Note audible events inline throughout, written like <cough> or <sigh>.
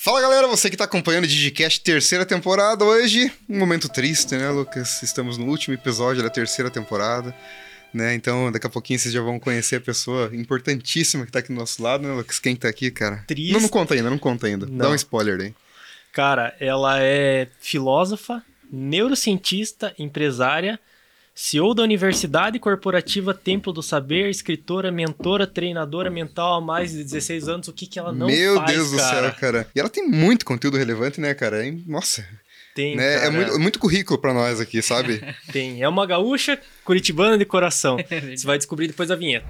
Fala galera, você que está acompanhando o Digicast terceira temporada hoje, um momento triste, né, Lucas? Estamos no último episódio da terceira temporada, né? Então daqui a pouquinho vocês já vão conhecer a pessoa importantíssima que está aqui do nosso lado, né, Lucas? Quem está aqui, cara? Triste. Não, não conta ainda, não conta ainda. Não. Dá um spoiler aí. Cara, ela é filósofa, neurocientista, empresária, CEO da Universidade Corporativa Templo do Saber, escritora, mentora, treinadora mental há mais de 16 anos. O que, que ela não Meu faz, Deus do cara? céu, cara. E ela tem muito conteúdo relevante, né, cara? Nossa, Tem, né? É muito, muito currículo pra nós aqui, sabe? <laughs> tem. É uma gaúcha curitibana de coração. <laughs> É Você vai descobrir depois da vinheta.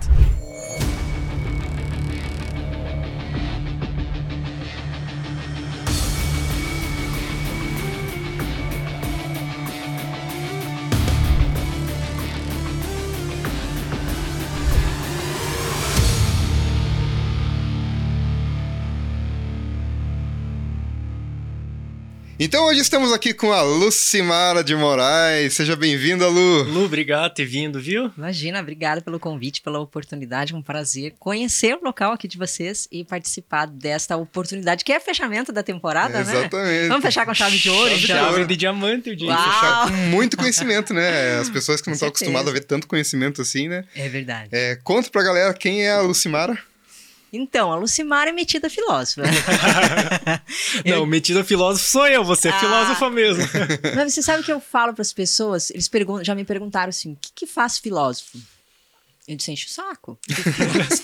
Então hoje estamos aqui com a Lucimara de Moraes. Seja bem-vinda, Lu. Lu, obrigado por ter vindo, viu? Imagina, obrigada pelo convite, pela oportunidade, um prazer conhecer o local aqui de vocês e participar desta oportunidade, que é fechamento da temporada, né? Exatamente. Vamos fechar com chave de ouro, Chave de então? ouro. Chave de diamante, o dia. Uau. Fechar com muito conhecimento, né? As pessoas que não estão acostumadas a ver tanto conhecimento assim, né? É verdade. É, conta pra galera quem é a Lucimara. Então, a Lucimara é metida filósofa. <laughs> Não, metida filósofo sou eu, você é Ah. filósofa mesmo. <laughs> Mas você sabe o que eu falo para as pessoas? Eles pergun- já me perguntaram assim: o que, que faz filósofo? Eu disse, enche o saco.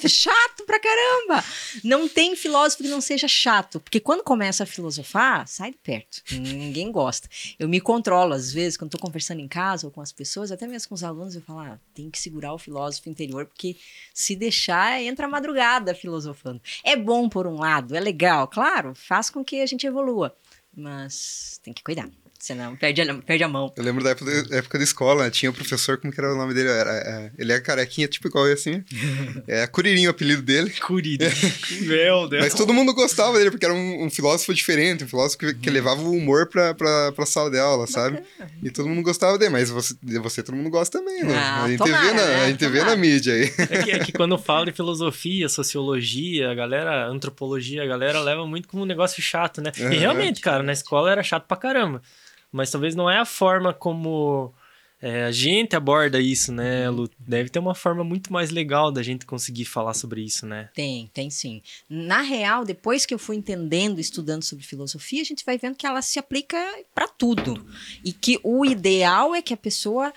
É <laughs> chato pra caramba. Não tem filósofo que não seja chato. Porque quando começa a filosofar, sai de perto. Ninguém gosta. Eu me controlo, às vezes, quando estou conversando em casa ou com as pessoas, até mesmo com os alunos, eu falo, ah, tem que segurar o filósofo interior, porque se deixar, entra a madrugada filosofando. É bom por um lado, é legal, claro, faz com que a gente evolua. Mas tem que cuidar, senão perde a, perde a mão. Eu lembro da época, da época da escola, né? tinha o professor, como que era o nome dele? Era, é, ele é carequinha, tipo igual eu, assim. <laughs> É Curirinho o apelido dele. Curirim. <laughs> Meu Deus. Mas todo mundo gostava dele, porque era um, um filósofo diferente, um filósofo que, que levava o humor pra, pra, pra sala de aula, sabe? E todo mundo gostava dele, mas você, você todo mundo gosta também, né? Ah, a gente tomara, vê na, né? a gente vê na mídia aí. É que, é que quando fala de filosofia, sociologia, a galera, antropologia, a galera leva muito como um negócio chato, né? Aham. E realmente, cara, na escola era chato pra caramba. Mas talvez não é a forma como é, a gente aborda isso, né, Lu? Deve ter uma forma muito mais legal da gente conseguir falar sobre isso, né? Tem, tem sim. Na real, depois que eu fui entendendo, estudando sobre filosofia, a gente vai vendo que ela se aplica para tudo. E que o ideal é que a pessoa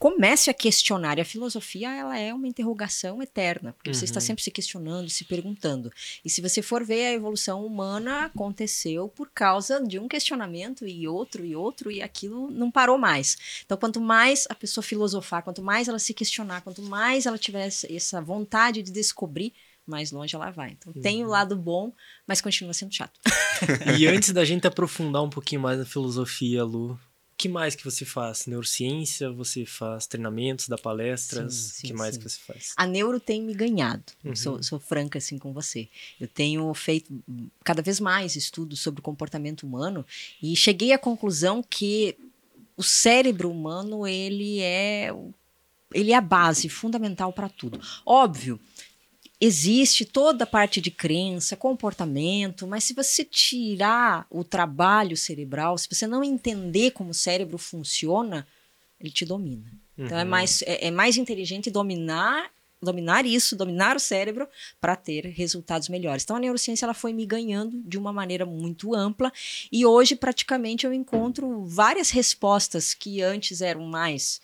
comece a questionar. E a filosofia, ela é uma interrogação eterna, porque você está Uhum. sempre se questionando, se perguntando. E se você for ver, a evolução humana aconteceu por causa de um questionamento e outro e outro, e aquilo não parou mais. Então, quanto mais a pessoa filosofar, quanto mais ela se questionar, quanto mais ela tiver essa- vontade de descobrir, mais longe ela vai. Então, tem o lado bom, mas continua sendo chato. <laughs> E antes da gente aprofundar um pouquinho mais na filosofia, Lu, que mais que você faz? Neurociência? Você faz treinamentos, dá palestras? Sim, O sim, que mais sim. que você faz? A neuro tem me ganhado. Uhum. Sou, sou franca assim com você. Eu tenho feito cada vez mais estudos sobre o comportamento humano e cheguei à conclusão que o cérebro humano ele é ele é a base fundamental para tudo. Óbvio, existe toda a parte de crença, comportamento, mas se você tirar o trabalho cerebral, se você não entender como o cérebro funciona, ele te domina. Então é Uhum. mais, é, é mais inteligente dominar dominar isso, dominar o cérebro para ter resultados melhores. Então a neurociência ela foi me ganhando de uma maneira muito ampla e hoje praticamente eu encontro várias respostas que antes eram mais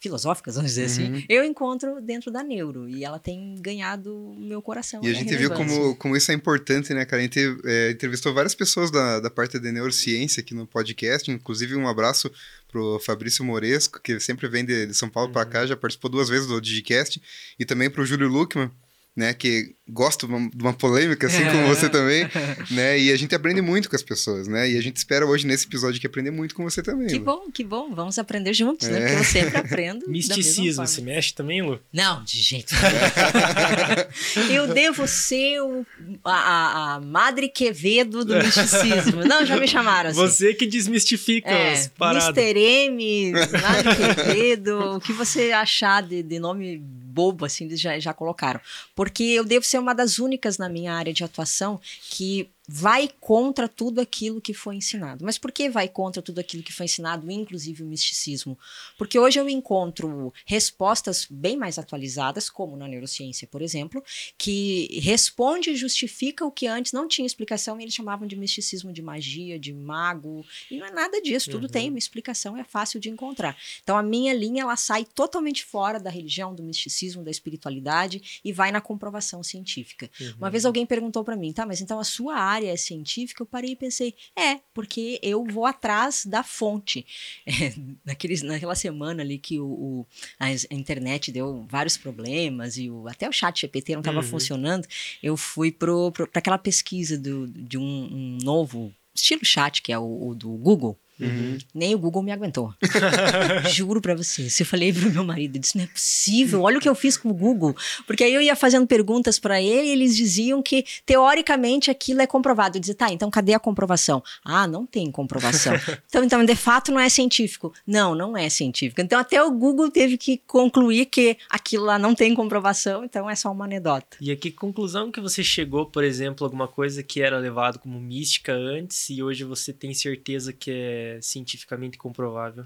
filosóficas, <laughs> vamos dizer Uhum. assim, eu encontro dentro da neuro e ela tem ganhado o meu coração. E a né, gente viu como, como isso é importante, né, cara? A gente é, entrevistou várias pessoas da, da parte de neurociência aqui no podcast, inclusive um abraço pro Fabrício Moresco, que sempre vem de, de São Paulo pra cá, já participou duas vezes do Digicast, e também pro Júlio Luckman, né, que gosta de uma, polêmica, assim como você também, <laughs> né, e a gente aprende muito com as pessoas, né, e a gente espera hoje nesse episódio aqui aprender muito com você também. Que Lu. bom, que bom. Vamos aprender juntos, né? É. Porque eu sempre aprendo. <laughs> Misticismo, forma. mexe também, Lu? Não, de jeito nenhum. <laughs> eu devo ser o- a, a- a Madre Quevedo do misticismo. Não, já me chamaram assim. Você que desmistifica É, as paradas. Mr. M, Madre Quevedo, o que você achar de, de nome bobo, assim, eles já, já colocaram. Porque eu devo ser uma das únicas na minha área de atuação que vai contra tudo aquilo que foi ensinado. Mas por que vai contra tudo aquilo que foi ensinado, inclusive o misticismo? Porque hoje eu encontro respostas bem mais atualizadas, como na neurociência, por exemplo, que responde e justifica o que antes não tinha explicação e eles chamavam de misticismo, de magia, de mago. E não é nada disso, tudo uhum. tem uma explicação, é fácil de encontrar. Então a minha linha ela sai totalmente fora da religião, do misticismo, da espiritualidade e vai na comprovação científica. Uhum. Uma vez alguém perguntou para mim, tá, mas então a sua área área científica, eu parei e pensei, é, porque eu vou atrás da fonte. <laughs> É, naqueles, naquela semana ali que o, o, a internet deu vários problemas e o, até o chat GPT não estava uhum. funcionando, eu fui para aquela pesquisa do, de um, um novo estilo chat, que é o, o do Google. Uhum. Nem o Google me aguentou. <laughs> Juro para você. Se eu falei pro meu marido, eu disse: não é possível, olha o que eu fiz com o Google. Porque aí eu ia fazendo perguntas para ele e eles diziam que, teoricamente, aquilo é comprovado. Eu dizia: tá, então cadê a comprovação? Ah, não tem comprovação. <laughs> então, então, de fato, não é científico. Não, não é científico. Então, até o Google teve que concluir que aquilo lá não tem comprovação, então é só uma anedota. E a que conclusão que você chegou, por exemplo, alguma coisa que era levado como mística antes e hoje você tem certeza que é cientificamente comprovável?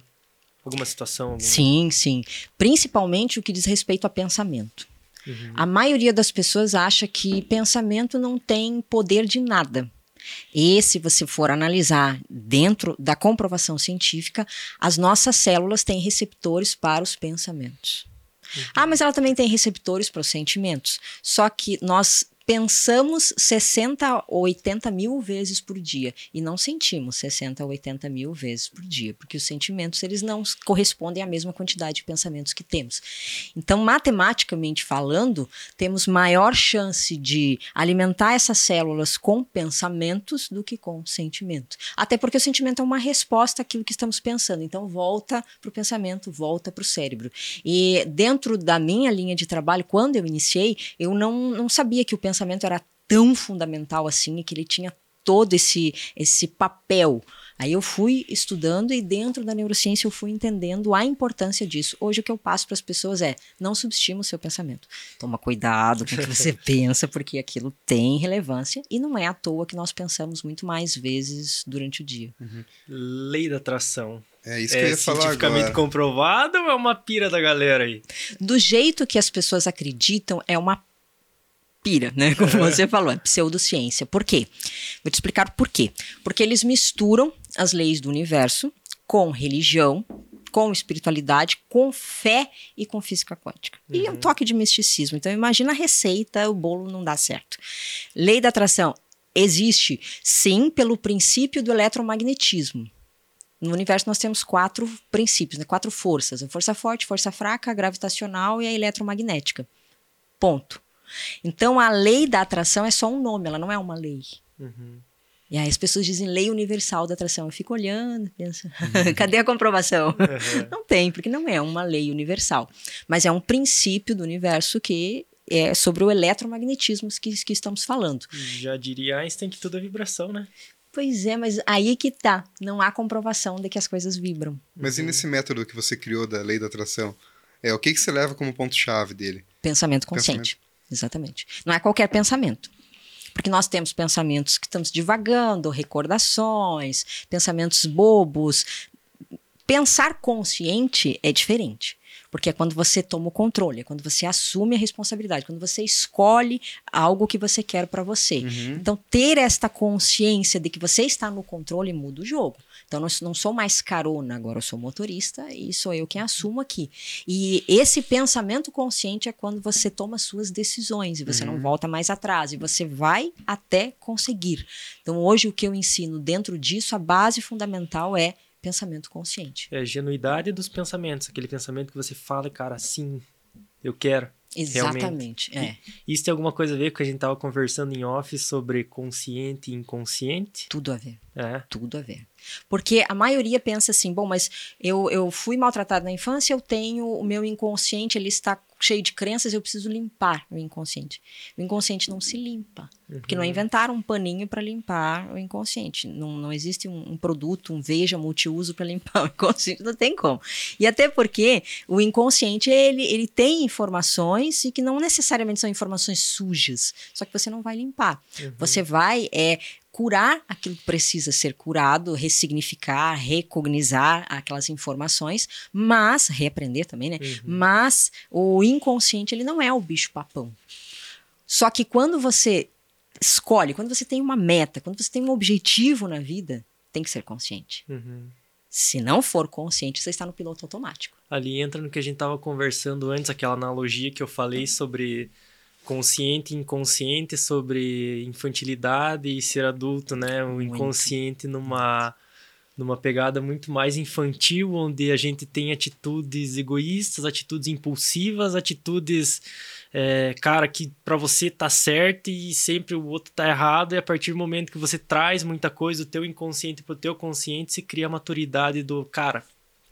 Alguma situação? Alguma... Sim, sim. Principalmente o que diz respeito a pensamento. Uhum. A maioria das pessoas acha que pensamento não tem poder de nada. E se você for analisar dentro da comprovação científica, as nossas células têm receptores para os pensamentos. Uhum. Ah, mas ela também tem receptores para os sentimentos. Só que nós pensamos 60 ou 80 mil vezes por dia e não sentimos 60 ou 80 mil vezes por dia, porque os sentimentos eles não correspondem à mesma quantidade de pensamentos que temos. Então, matematicamente falando, temos maior chance de alimentar essas células com pensamentos do que com sentimento. Até porque o sentimento é uma resposta àquilo que estamos pensando. Então, volta para o pensamento, volta para o cérebro. E dentro da minha linha de trabalho, quando eu iniciei, eu não, não sabia que o pensamento pensamento era tão fundamental assim e que ele tinha todo esse, esse papel. Aí eu fui estudando e dentro da neurociência eu fui entendendo a importância disso. Hoje o que eu passo para as pessoas é: não subestima o seu pensamento. Toma cuidado com o que você <laughs> pensa, porque aquilo tem relevância e não é à toa que nós pensamos muito mais vezes durante o dia. Uhum. Lei da atração. É isso que é eu ia falar cientificamente agora. comprovado ou é uma pira da galera aí? Do jeito que as pessoas acreditam, é uma pira, né? <laughs> Como você falou, é pseudociência. Por quê? Vou te explicar por quê. Porque eles misturam as leis do universo com religião, com espiritualidade, com fé e com física quântica. Uhum. E um toque de misticismo. Então, imagina a receita, o bolo não dá certo. Lei da atração existe, sim, pelo princípio do eletromagnetismo. No universo nós temos quatro princípios, né? quatro forças: a força forte, força fraca, a gravitacional e a eletromagnética. Ponto. Então a lei da atração é só um nome, ela não é uma lei. Uhum. E aí as pessoas dizem lei universal da atração. Eu fico olhando, penso, uhum. <laughs> cadê a comprovação? Uhum. Não tem, porque não é uma lei universal. Mas é um princípio do universo que é sobre o eletromagnetismo que, que estamos falando. Já diria Einstein que tudo é vibração, né? Pois é, mas aí que tá. Não há comprovação de que as coisas vibram. Mas uhum. e nesse método que você criou da lei da atração? É, o que, que você leva como ponto-chave dele? Pensamento consciente. Exatamente. Não é qualquer pensamento. Porque nós temos pensamentos que estamos divagando, recordações, pensamentos bobos. Pensar consciente é diferente. Porque é quando você toma o controle, é quando você assume a responsabilidade, quando você escolhe algo que você quer para você. Uhum. Então, ter esta consciência de que você está no controle muda o jogo. Então, não, não sou mais carona, agora eu sou motorista e sou eu quem assumo aqui. E esse pensamento consciente é quando você toma suas decisões e você uhum. não volta mais atrás e você vai até conseguir. Então, hoje, o que eu ensino dentro disso, a base fundamental é pensamento consciente. É a genuidade dos pensamentos, aquele pensamento que você fala, cara, sim, eu quero. Exatamente, realmente. é. Isso tem alguma coisa a ver com a gente estava conversando em off sobre consciente e inconsciente? Tudo a ver. É. Tudo a ver. Porque a maioria pensa assim, bom, mas eu, eu fui maltratado na infância, eu tenho o meu inconsciente, ele está cheio de crenças, eu preciso limpar o inconsciente. O inconsciente não se limpa, uhum. porque não uhum. inventaram um paninho para limpar o inconsciente. Não, não existe um, um produto, um veja multiuso para limpar o inconsciente, não tem como. E até porque o inconsciente, ele, ele tem informações e que não necessariamente são informações sujas, só que você não vai limpar. Uhum. Você vai é, curar aquilo que precisa ser curado, ressignificar, recognizar aquelas informações, mas reaprender também, né? Uhum. Mas o inconsciente ele não é o bicho papão. Só que quando você escolhe, quando você tem uma meta, quando você tem um objetivo na vida, tem que ser consciente. Uhum. Se não for consciente, você está no piloto automático. Ali entra no que a gente tava conversando antes, aquela analogia que eu falei sobre consciente e inconsciente, sobre infantilidade e ser adulto, né? O Muito. inconsciente numa numa pegada muito mais infantil, onde a gente tem atitudes egoístas, atitudes impulsivas, atitudes, é, cara, que pra você tá certo e sempre o outro tá errado, e a partir do momento que você traz muita coisa do teu inconsciente pro teu consciente, se cria a maturidade do, cara,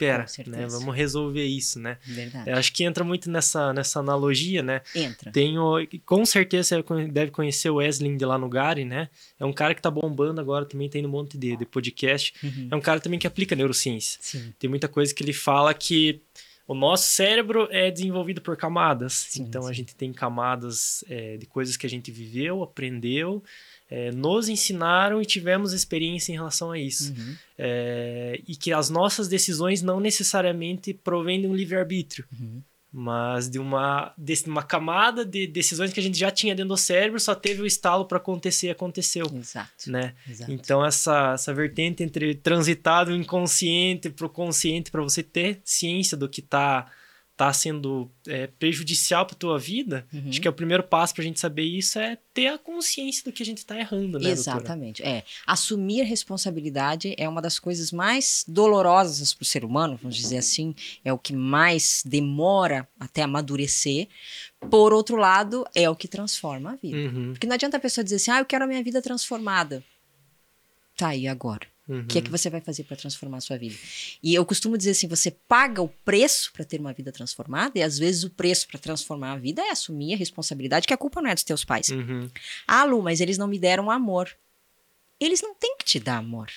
pera, Com certeza. né, vamos resolver isso, né? Verdade. Eu acho que entra muito nessa, nessa analogia, né? Entra. Tenho, com certeza você deve conhecer o Wesley de lá no Gary, né? É um cara que tá bombando agora, também tem um monte de, de podcast. Uhum. É um cara também que aplica neurociência. Sim. Tem muita coisa que ele fala que o nosso cérebro é desenvolvido por camadas. Sim, então a sim. gente tem camadas é, de coisas que a gente viveu, aprendeu, é, nos ensinaram e tivemos experiência em relação a isso. Uhum. É, e que as nossas decisões não necessariamente provêm de um livre-arbítrio Uhum. mas de uma, de uma camada de decisões que a gente já tinha dentro do cérebro, só teve o estalo para acontecer e aconteceu, Exato. né? Exato. Então essa, essa vertente entre transitar do inconsciente pro consciente para você ter ciência do que tá tá sendo é, prejudicial para tua vida, Uhum. acho que é o primeiro passo pra gente saber isso é ter a consciência do que a gente tá errando, né, doutora? Exatamente. É. Assumir responsabilidade é uma das coisas mais dolorosas para o ser humano, vamos dizer assim. É o que mais demora até amadurecer. Por outro lado, é o que transforma a vida. Uhum, Porque não adianta a pessoa dizer assim, ah, eu quero a minha vida transformada. Tá aí agora. Uhum. O que é que você vai fazer para transformar a sua vida? E eu costumo dizer assim: você paga o preço para ter uma vida transformada, e às vezes o preço para transformar a vida é assumir a responsabilidade que a culpa não é dos teus pais. Uhum. Ah, Lu, mas eles não me deram amor. Eles não têm que te dar amor.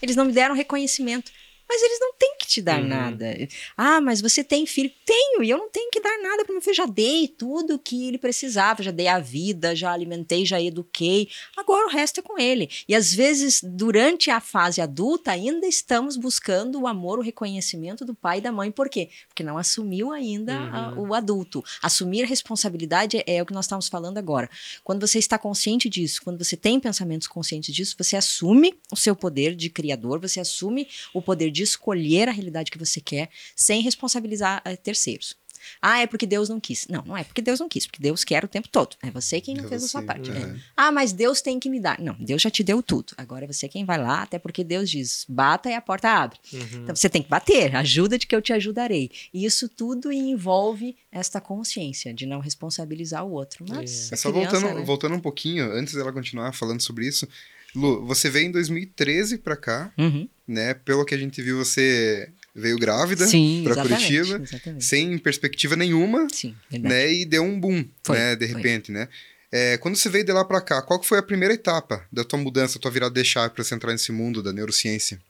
Eles não me deram reconhecimento. Mas eles não têm que te dar Uhum. nada. Ah, mas você tem filho? Tenho, e eu não tenho que dar nada para meu filho. Já dei tudo que ele precisava, já dei a vida, já alimentei, já eduquei. Agora o resto é com ele. E às vezes, durante a fase adulta, ainda estamos buscando o amor, o reconhecimento do pai e da mãe. Por quê? Porque não assumiu ainda a- Uhum. o adulto. Assumir responsabilidade é, é o que nós estamos falando agora. Quando você está consciente disso, quando você tem pensamentos conscientes disso, você assume o seu poder de criador, você assume o poder de escolher a realidade que você quer, sem responsabilizar eh, terceiros. Ah, é porque Deus não quis. Não, não é porque Deus não quis, porque Deus quer o tempo todo. É você quem não É fez a sua parte. é. É. Ah, mas Deus tem que me dar. Não, Deus já te deu tudo. Agora é você quem vai lá, até porque Deus diz: bata e a porta abre. Uhum. Então você tem que bater, ajuda de que eu te ajudarei. E isso tudo envolve esta consciência de não responsabilizar o outro. Mas É só criança, voltando, né? voltando um pouquinho, antes dela continuar falando sobre isso. Lu, você veio em 2013 pra cá, Uhum. Né? Pelo que a gente viu, você veio grávida exatamente, Curitiba, Exatamente. sem perspectiva nenhuma, Sim, né? E deu um boom, Foi, né? De foi. repente, né? É, quando você veio de lá pra cá, qual foi a primeira etapa da tua mudança, tua virada de chave pra você entrar nesse mundo da neurociência?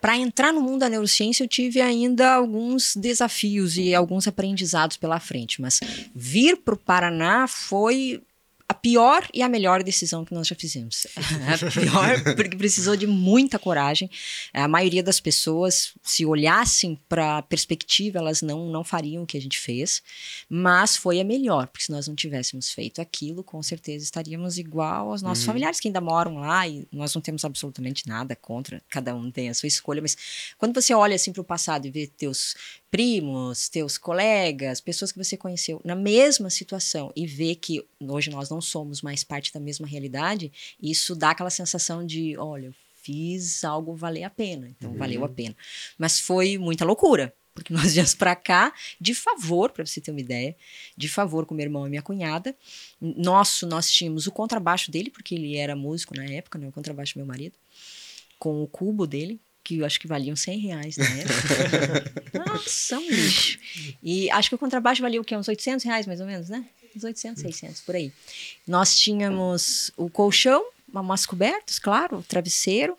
Para entrar no mundo da neurociência, eu tive ainda alguns desafios e alguns aprendizados pela frente, mas vir para o Paraná foi a pior e a melhor decisão que nós já fizemos. <laughs> a pior, porque precisou de muita coragem. A maioria das pessoas, se olhassem para a perspectiva, elas não, não fariam o que a gente fez, mas foi a melhor, porque se nós não tivéssemos feito aquilo, com certeza estaríamos igual aos nossos Uhum. familiares que ainda moram lá e nós não temos absolutamente nada contra, cada um tem a sua escolha, mas quando você olha assim para o passado e vê teus primos, teus colegas, pessoas que você conheceu na mesma situação e vê que hoje nós não somos mais parte da mesma realidade, isso dá aquela sensação de, olha, eu fiz algo valer a pena, então Uhum. valeu a pena. Mas foi muita loucura, porque <laughs> nós viemos para cá de favor, para você ter uma ideia, de favor com meu irmão e minha cunhada. Nosso, nós tínhamos o contrabaixo dele, porque ele era músico na época, né? O contrabaixo do meu marido, com o cubo dele, que eu acho que valiam 100 reais na época. <laughs> Nossa, um lixo. E acho que o contrabaixo valia o quê? Uns 800 reais, mais ou menos, né? Uns 800, 600, por aí. Nós tínhamos o colchão, umas cobertas, claro, o travesseiro,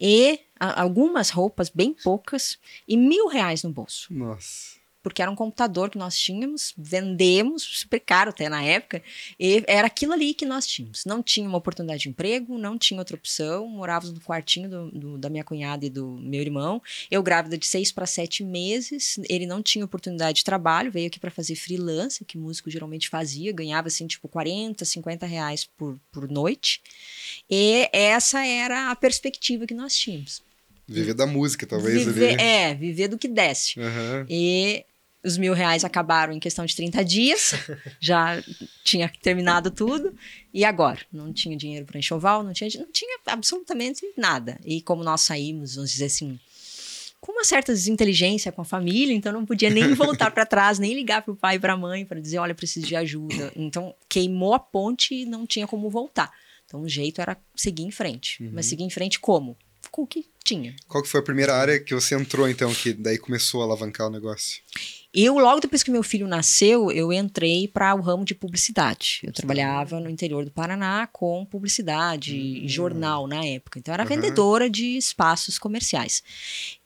e a- algumas roupas, bem poucas, e mil reais no bolso. Nossa. Porque era um computador que nós tínhamos, vendemos, super caro até na época, e era aquilo ali que nós tínhamos. Não tinha uma oportunidade de emprego, não tinha outra opção, morávamos no quartinho do, do, da minha cunhada e do meu irmão, eu grávida de seis para sete meses, ele não tinha oportunidade de trabalho, veio aqui para fazer freelance, que músico geralmente fazia, ganhava assim, tipo, 40, 50 reais por, por noite, e essa era a perspectiva que nós tínhamos. Viver da música, talvez. Viver, ali. é, viver do que desce. Aham. E os mil reais acabaram em questão de 30 dias, <laughs> já tinha terminado tudo. E agora? Não tinha dinheiro para enxoval, não tinha, não tinha absolutamente nada. E como nós saímos, vamos dizer assim, com uma certa desinteligência com a família, então não podia nem <laughs> voltar para trás, nem ligar para o pai e para a mãe para dizer: olha, preciso de ajuda. Então queimou a ponte e não tinha como voltar. Então o jeito era seguir em frente. Mas seguir em frente como? Com o que tinha. Qual que foi a primeira área que você entrou, então, que daí começou a alavancar o negócio? Eu, logo depois que meu filho nasceu, eu entrei para o ramo de publicidade. Eu trabalhava no interior do Paraná com publicidade e jornal na época. Então, eu era Aham. vendedora de espaços comerciais.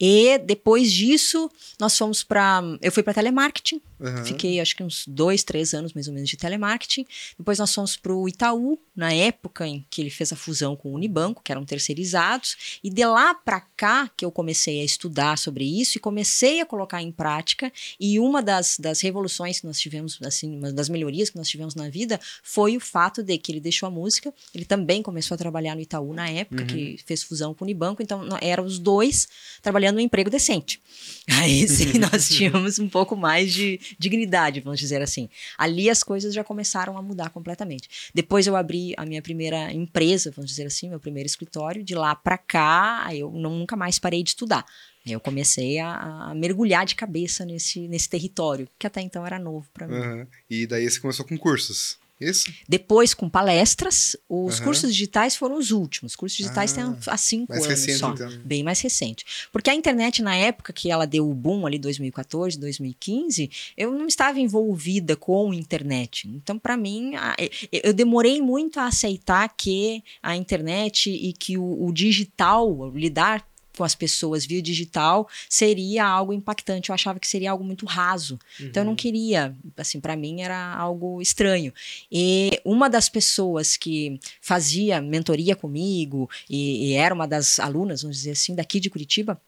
E depois disso, nós fomos para. Eu fui para telemarketing. Aham. Fiquei, acho que uns dois, três anos mais ou menos de telemarketing. Depois nós fomos para o Itaú, na época em que ele fez a fusão com o Unibanco, que eram terceirizados. E de lá para cá que eu comecei a estudar sobre isso e comecei a colocar em prática. E uma das, das revoluções que nós tivemos, assim, uma das melhorias que nós tivemos na vida foi o fato de que ele deixou a música. Ele também começou a trabalhar no Itaú na época, que fez fusão com o Unibanco. Então, eram os dois trabalhando um emprego decente. <laughs> Aí sim, nós <laughs> tínhamos um pouco mais de dignidade, vamos dizer assim. Ali as coisas já começaram a mudar completamente. Depois eu abri a minha primeira empresa, vamos dizer assim, meu primeiro escritório. De lá para cá, eu nunca mais parei de estudar. Eu comecei a, a mergulhar de cabeça nesse, nesse território, que até então era novo para mim. Aham. E daí você começou com cursos. Isso? Depois, com palestras, os Aham. cursos digitais foram os últimos. Os cursos digitais Ah, têm há cinco mais anos recente, só. então. Bem mais recente. Porque a internet, na época que ela deu o boom, ali 2014, 2015, eu não estava envolvida com internet. Então, para mim, eu- demorei muito a aceitar que a internet e que o, o digital, lidar com as pessoas via digital seria algo impactante. Eu achava que seria algo muito raso. Então eu não queria, assim, para mim era algo estranho. E uma das pessoas que fazia mentoria comigo e, e era uma das alunas, vamos dizer assim, daqui de Curitiba,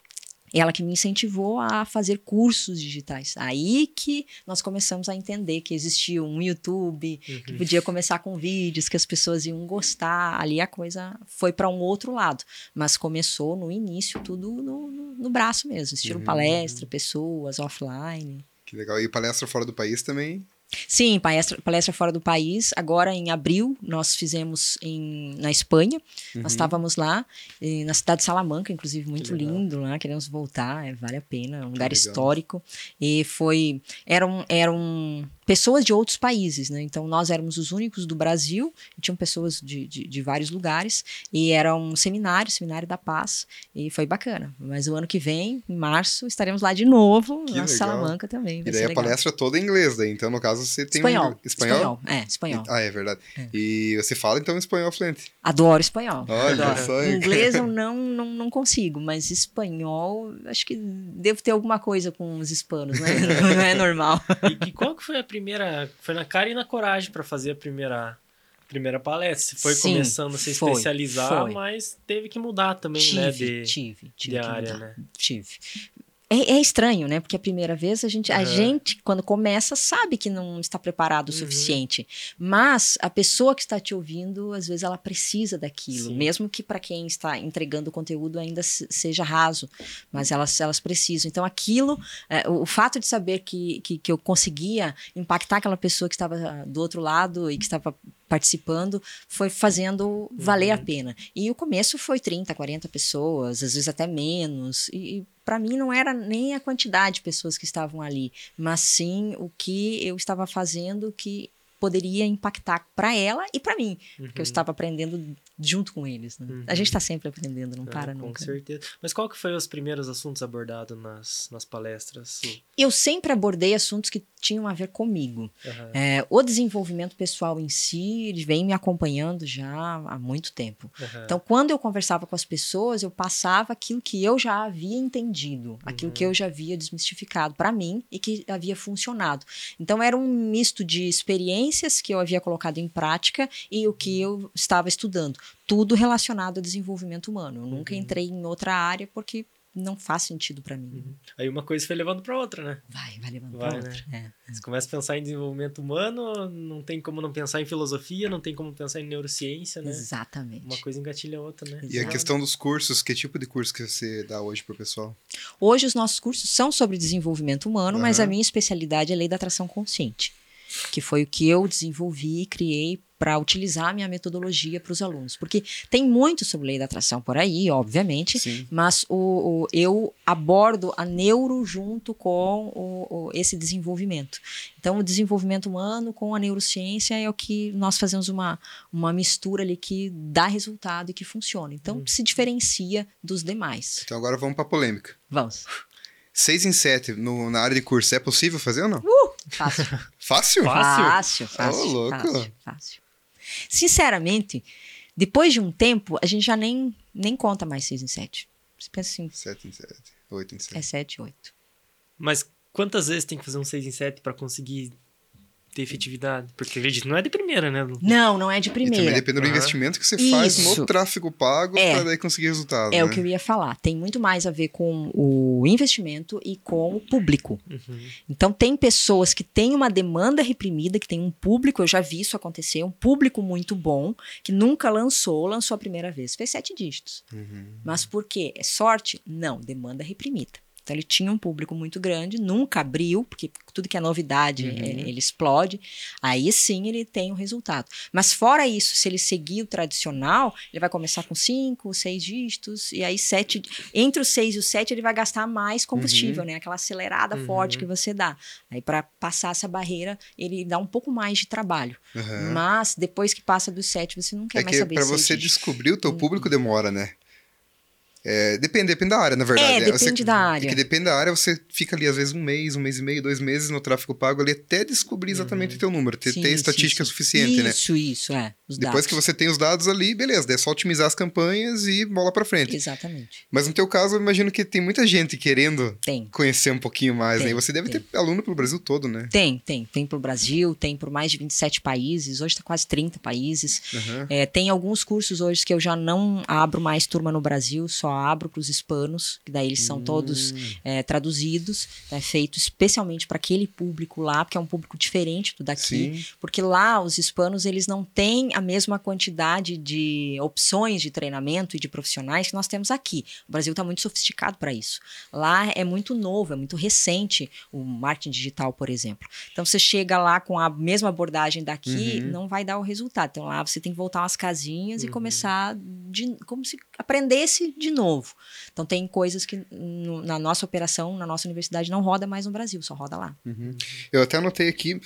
ela que me incentivou a fazer cursos digitais. Aí que nós começamos a entender que existia um YouTube, que podia começar com vídeos, que as pessoas iam gostar. Ali a coisa foi para um outro lado. Mas começou no início tudo no, no, no braço mesmo. Assistiram Uhum. palestra, pessoas, offline. Que legal. E palestra fora do país também? Sim, palestra, palestra fora do país. Agora, em abril, nós fizemos em, na Espanha. Nós Uhum. estávamos lá, na cidade de Salamanca, inclusive, muito lindo lá. Queremos voltar, é, vale a pena. É um lugar legal. histórico. E foi. Eram, eram pessoas de outros países, né? Então, nós éramos os únicos do Brasil, e tinham pessoas de, de, de vários lugares. E era um seminário, Seminário da Paz. E foi bacana. Mas o ano que vem, em março, estaremos lá de novo, Que na legal. Salamanca também. E daí ser a legal. palestra toda em inglês, daí. Então, no caso, você tem Espanhol. um... Espanhol? É, espanhol. Ah, é verdade. É. E você fala, então, espanhol fluente. Adoro espanhol. Olha Adoro. só. Inglês eu <laughs> não, não, não consigo, mas espanhol, acho que devo ter alguma coisa com os hispanos, né? <laughs> Não é normal. E, e qual que foi a primeira. Foi na cara e na coragem para fazer a primeira, primeira palestra? Você foi Sim, começando a se foi, especializar, foi. mas teve que mudar também, tive, né? De, tive, tive de área, mudar. né? Tive. É, é estranho, né? Porque a primeira vez a gente, a Aham. gente, quando começa, sabe que não está preparado o Uhum. suficiente. Mas a pessoa que está te ouvindo, às vezes, ela precisa daquilo. Sim. Mesmo que para quem está entregando o conteúdo ainda se- seja raso. Mas elas, elas precisam. Então, aquilo, é, o, o fato de saber que, que, que eu conseguia impactar aquela pessoa que estava ah, do outro lado e que estava participando, foi fazendo valer a Uhum. pena. E o começo foi 30, 40 pessoas, às vezes até menos. E, e para mim não era nem a quantidade de pessoas que estavam ali, mas sim o que eu estava fazendo que poderia impactar para ela e para mim, porque eu Uhum. estava aprendendo junto com eles. né? A Uhum. gente está sempre aprendendo, não É, para com nunca. certeza. Mas qual que foi os primeiros assuntos abordados nas, nas palestras? Eu sempre abordei assuntos que tinham a ver comigo. Aham. É, o desenvolvimento pessoal em si, vem me acompanhando já há muito tempo. Aham. Então, quando eu conversava com as pessoas, eu passava aquilo que eu já havia entendido, aquilo Uhum. que eu já havia desmistificado para mim e que havia funcionado. Então, era um misto de experiências que eu havia colocado em prática e o que eu estava estudando. Tudo relacionado ao desenvolvimento humano. Eu nunca Uhum. entrei em outra área porque não faz sentido para mim. Uhum. Aí uma coisa foi levando para outra, né? Vai, vai levando Vai, pra né? outra. É. Você começa a pensar em desenvolvimento humano, não tem como não pensar em filosofia, não tem como pensar em neurociência, né? Exatamente. Uma coisa engatilha a outra, né? E a questão dos cursos, que tipo de curso que você dá hoje pro pessoal? Hoje os nossos cursos são sobre desenvolvimento humano, mas a minha especialidade é lei da atração consciente, que foi o que eu desenvolvi e criei para utilizar a minha metodologia para os alunos. Porque tem muito sobre lei da atração por aí, obviamente, Sim. mas o, o- eu abordo a neuro junto com o- o- esse desenvolvimento. Então, o desenvolvimento humano com a neurociência é o que nós fazemos uma, uma mistura ali que dá resultado e que funciona. Então, Uhum. se diferencia dos demais. Então agora vamos pra polêmica. Vamos. Seis em sete no- na área de curso, é possível fazer ou não? Fácil. Fácil? <laughs> Fácil? Fácil, fácil. Ô, louco. Fácil, fácil. Sinceramente, depois de um tempo, a gente já nem, nem conta mais 6 em 7. Você pensa assim, Sete em sete. Oito em sete. é 7, 8. Mas quantas vezes tem que fazer um 6 em 7 para conseguir ter efetividade? Porque acredito, não é de primeira, né? Não, não é de E também primeira. depende do Aham. investimento que você faz Isso. no tráfego pago É. pra daí conseguir resultado. É né? o que eu ia falar. Tem muito mais a ver com o investimento e com o público. Uhum. Então, tem pessoas que têm uma demanda reprimida, que tem um público, eu já vi isso acontecer, um público muito bom, que nunca lançou, lançou a primeira vez. Fez sete dígitos. Uhum. Mas por quê? É sorte? Não, demanda reprimida. Então ele tinha um público muito grande, nunca abriu, porque tudo que é novidade Uhum. é, ele explode. Aí sim ele tem o resultado. Mas fora isso, se ele seguir o tradicional, ele vai começar com cinco, seis dígitos, e aí sete. Entre os seis e os sete, ele vai gastar mais combustível, né? Aquela acelerada Uhum. forte que você dá. Aí para passar essa barreira, ele dá um pouco mais de trabalho. Aham. Mas depois que passa dos sete, você não quer É mais saber pra seis você dígitos. descobrir o teu público demora, né? É, depende, depende da área, na verdade. É, Você- depende da área. É que depende da área, você fica ali às vezes um mês, um mês e meio, dois meses no tráfego pago ali até descobrir exatamente o teu número, ter, Sim, ter sim, estatística sim. suficiente, né? Isso, isso, é. Depois dados. que você tem os dados ali, beleza, é só otimizar as campanhas e bola pra frente. Exatamente. Mas no teu caso, eu imagino que tem muita gente querendo Tem. conhecer um pouquinho mais, né? Tem, E você deve tem. ter aluno pelo Brasil todo, né? Tem, tem. Tem para o Brasil, tem por mais de 27 países, hoje está quase 30 países. Aham. É, tem alguns cursos hoje que eu já não abro mais turma no Brasil, só abro para os hispanos, que daí eles são todos Hum. é, traduzidos, é feito especialmente para aquele público lá, porque é um público diferente do daqui. Sim. Porque lá os hispanos eles não têm a mesma quantidade de opções de treinamento e de profissionais que nós temos aqui. O Brasil está muito sofisticado para isso. Lá é muito novo, é muito recente o marketing digital, por exemplo. Então você chega lá com a mesma abordagem daqui, Uhum. não vai dar o resultado. Então lá você tem que voltar umas casinhas e Uhum. começar de, como se aprendesse de novo. Então tem coisas que no- na nossa operação, na nossa universidade não roda mais no Brasil, só roda lá. Eu até anotei aqui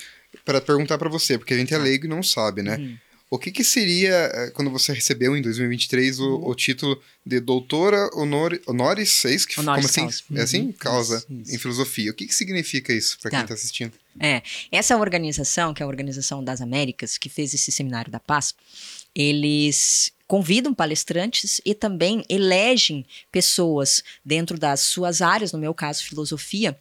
para perguntar para você, porque a gente é leigo e não sabe, né? Uhum. O que, que seria, eh, quando você recebeu em 2023 o, Uhum. o título de doutora honor, honoris, é isso? Que, Honoris como assim? causa. É assim? Uhum. Causa Isso, isso. em filosofia. O que, que significa isso para Tá. quem está assistindo? É, essa organização, que é a Organização das Américas, que fez esse Seminário da Paz, eles convidam palestrantes e também elegem pessoas dentro das suas áreas, no meu caso, filosofia,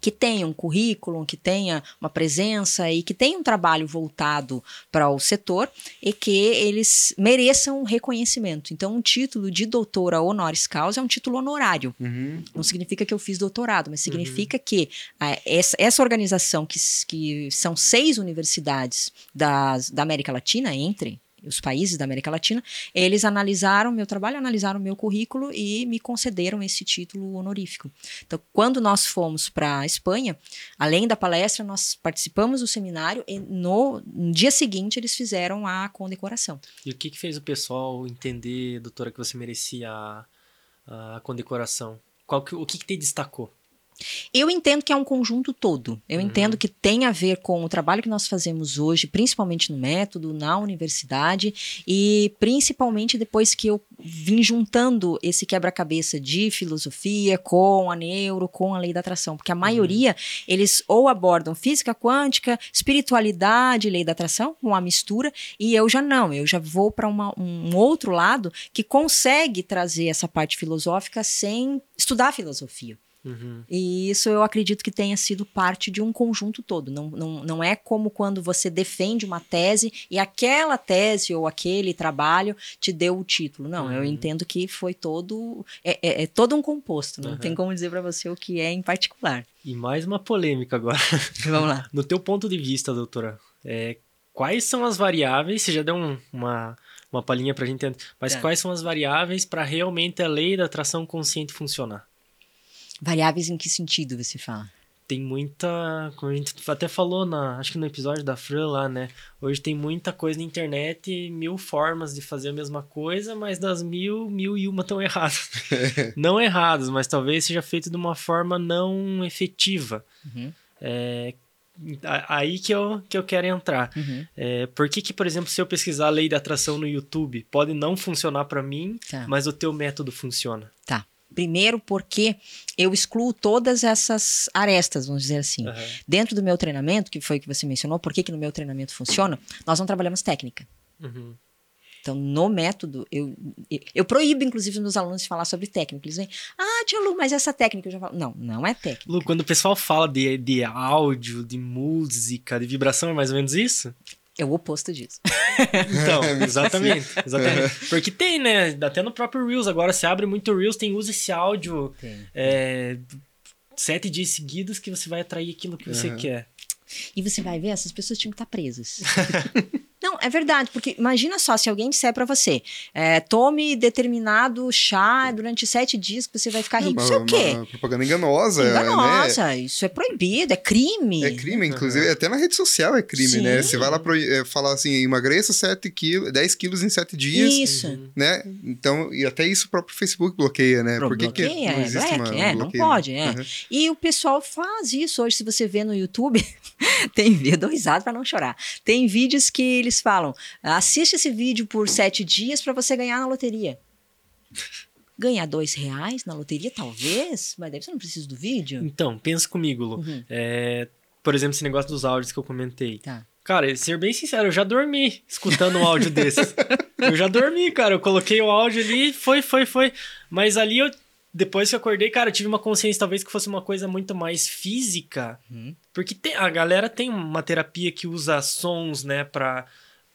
que tenham um currículo, que tenha uma presença e que tenham um trabalho voltado para o setor e que eles mereçam reconhecimento. Então, um título de doutora honoris causa é um título honorário. Uhum. Não significa que eu fiz doutorado, mas significa que ah, essa, essa organização, que, que são seis universidades das, da América Latina, entre os países da América Latina, eles analisaram meu trabalho, analisaram meu currículo e me concederam esse título honorífico. Então, quando nós fomos para a Espanha, além da palestra, nós participamos do seminário e no, no dia seguinte eles fizeram a condecoração. E o que, que fez o pessoal entender, doutora, que você merecia a, a condecoração? Qual que, o que, que te destacou? Eu entendo que é um conjunto todo. Eu Uhum. entendo que tem a ver com o trabalho que nós fazemos hoje, principalmente no método, na universidade, e principalmente depois que eu vim juntando esse quebra-cabeça de filosofia com a neuro, com a lei da atração. Porque a maioria, eles ou abordam física quântica, espiritualidade, lei da atração, uma mistura, e eu já não. Eu já vou para um outro lado que consegue trazer essa parte filosófica sem estudar filosofia. Uhum. E isso eu acredito que tenha sido parte de um conjunto todo. Não, não, não é como quando você defende uma tese e aquela tese ou aquele trabalho te deu o título. Não, eu Uhum. entendo que foi todo. É, é- é todo um composto. Não Uhum. tem como dizer para você o que é em particular. E mais uma polêmica agora. <laughs> Vamos lá. No teu ponto de vista, doutora, é, quais são as variáveis? Você já deu um- uma, uma palhinha pra gente entender, mas Tá. quais são as variáveis para realmente a lei da atração consciente funcionar? Variáveis em que sentido você fala? Tem muita. Como a gente até falou, na, acho que no episódio da Fran lá, né? Hoje tem muita coisa na internet, mil formas de fazer a mesma coisa, mas das mil, mil e uma estão erradas. <laughs> não erradas, mas talvez seja feito de uma forma não efetiva. Uhum, É, aí que eu, que eu quero entrar. uhum, É, por que, que, por exemplo, se eu pesquisar a lei da atração no YouTube, pode não funcionar para mim, tá. mas o teu método funciona? Primeiro, porque eu excluo todas essas arestas, vamos dizer assim. Aham. Dentro do meu treinamento, que foi o que você mencionou, por que, que no meu treinamento funciona, nós não trabalhamos técnica. Uhum. Então, no método, eu, eu, eu proíbo, inclusive, meus alunos de falar sobre técnica. Eles vêm, ah, tia Lu, mas essa técnica eu já falo. Não, não é técnica. Lu, quando o pessoal fala de, de áudio, de música, de vibração, é mais ou menos isso? É o oposto disso. <laughs> Então, <laughs> exatamente, exatamente. <laughs> Porque tem, né? Até no próprio Reels, agora se abre muito Reels, tem usa esse áudio é, sete dias seguidos que você vai atrair aquilo que você Uhum. quer. E você vai ver, essas pessoas tinham que estar presas. Não, é verdade, porque imagina só, se alguém disser pra você, é, tome determinado chá durante sete dias que você vai ficar rico. Isso é o quê? Uma propaganda enganosa, né? Enganosa, isso é proibido, é crime. É crime, inclusive, até na rede social é crime, né? Sim. Você vai lá pro, é, falar assim, emagreça 7 quilos, 10 quilos em 7 dias, Isso. Uhum. né? Então, e até isso o próprio Facebook bloqueia, né? Por que, que Bloqueia, não é, existe uma, black, um é, não bloqueio? pode, é. Uhum. E o pessoal faz isso hoje. Se você vê no YouTube, <laughs> tem vídeo, dou risada pra não chorar. Tem vídeos que eles falam: assiste esse vídeo por sete dias pra você ganhar na loteria. Ganhar dois reais na loteria, talvez, mas daí você não precisa do vídeo. Então, pensa comigo, Lu. Uhum, É, por exemplo, esse negócio dos áudios que eu comentei. tá. Cara, ser bem sincero, eu já dormi escutando um áudio desses. Eu já dormi, cara. Eu coloquei o áudio ali, foi, foi, foi. Mas ali eu, depois que eu acordei, cara, eu tive uma consciência talvez que fosse uma coisa muito mais física. Uhum. Porque tem- a galera tem uma terapia que usa sons, né, pra,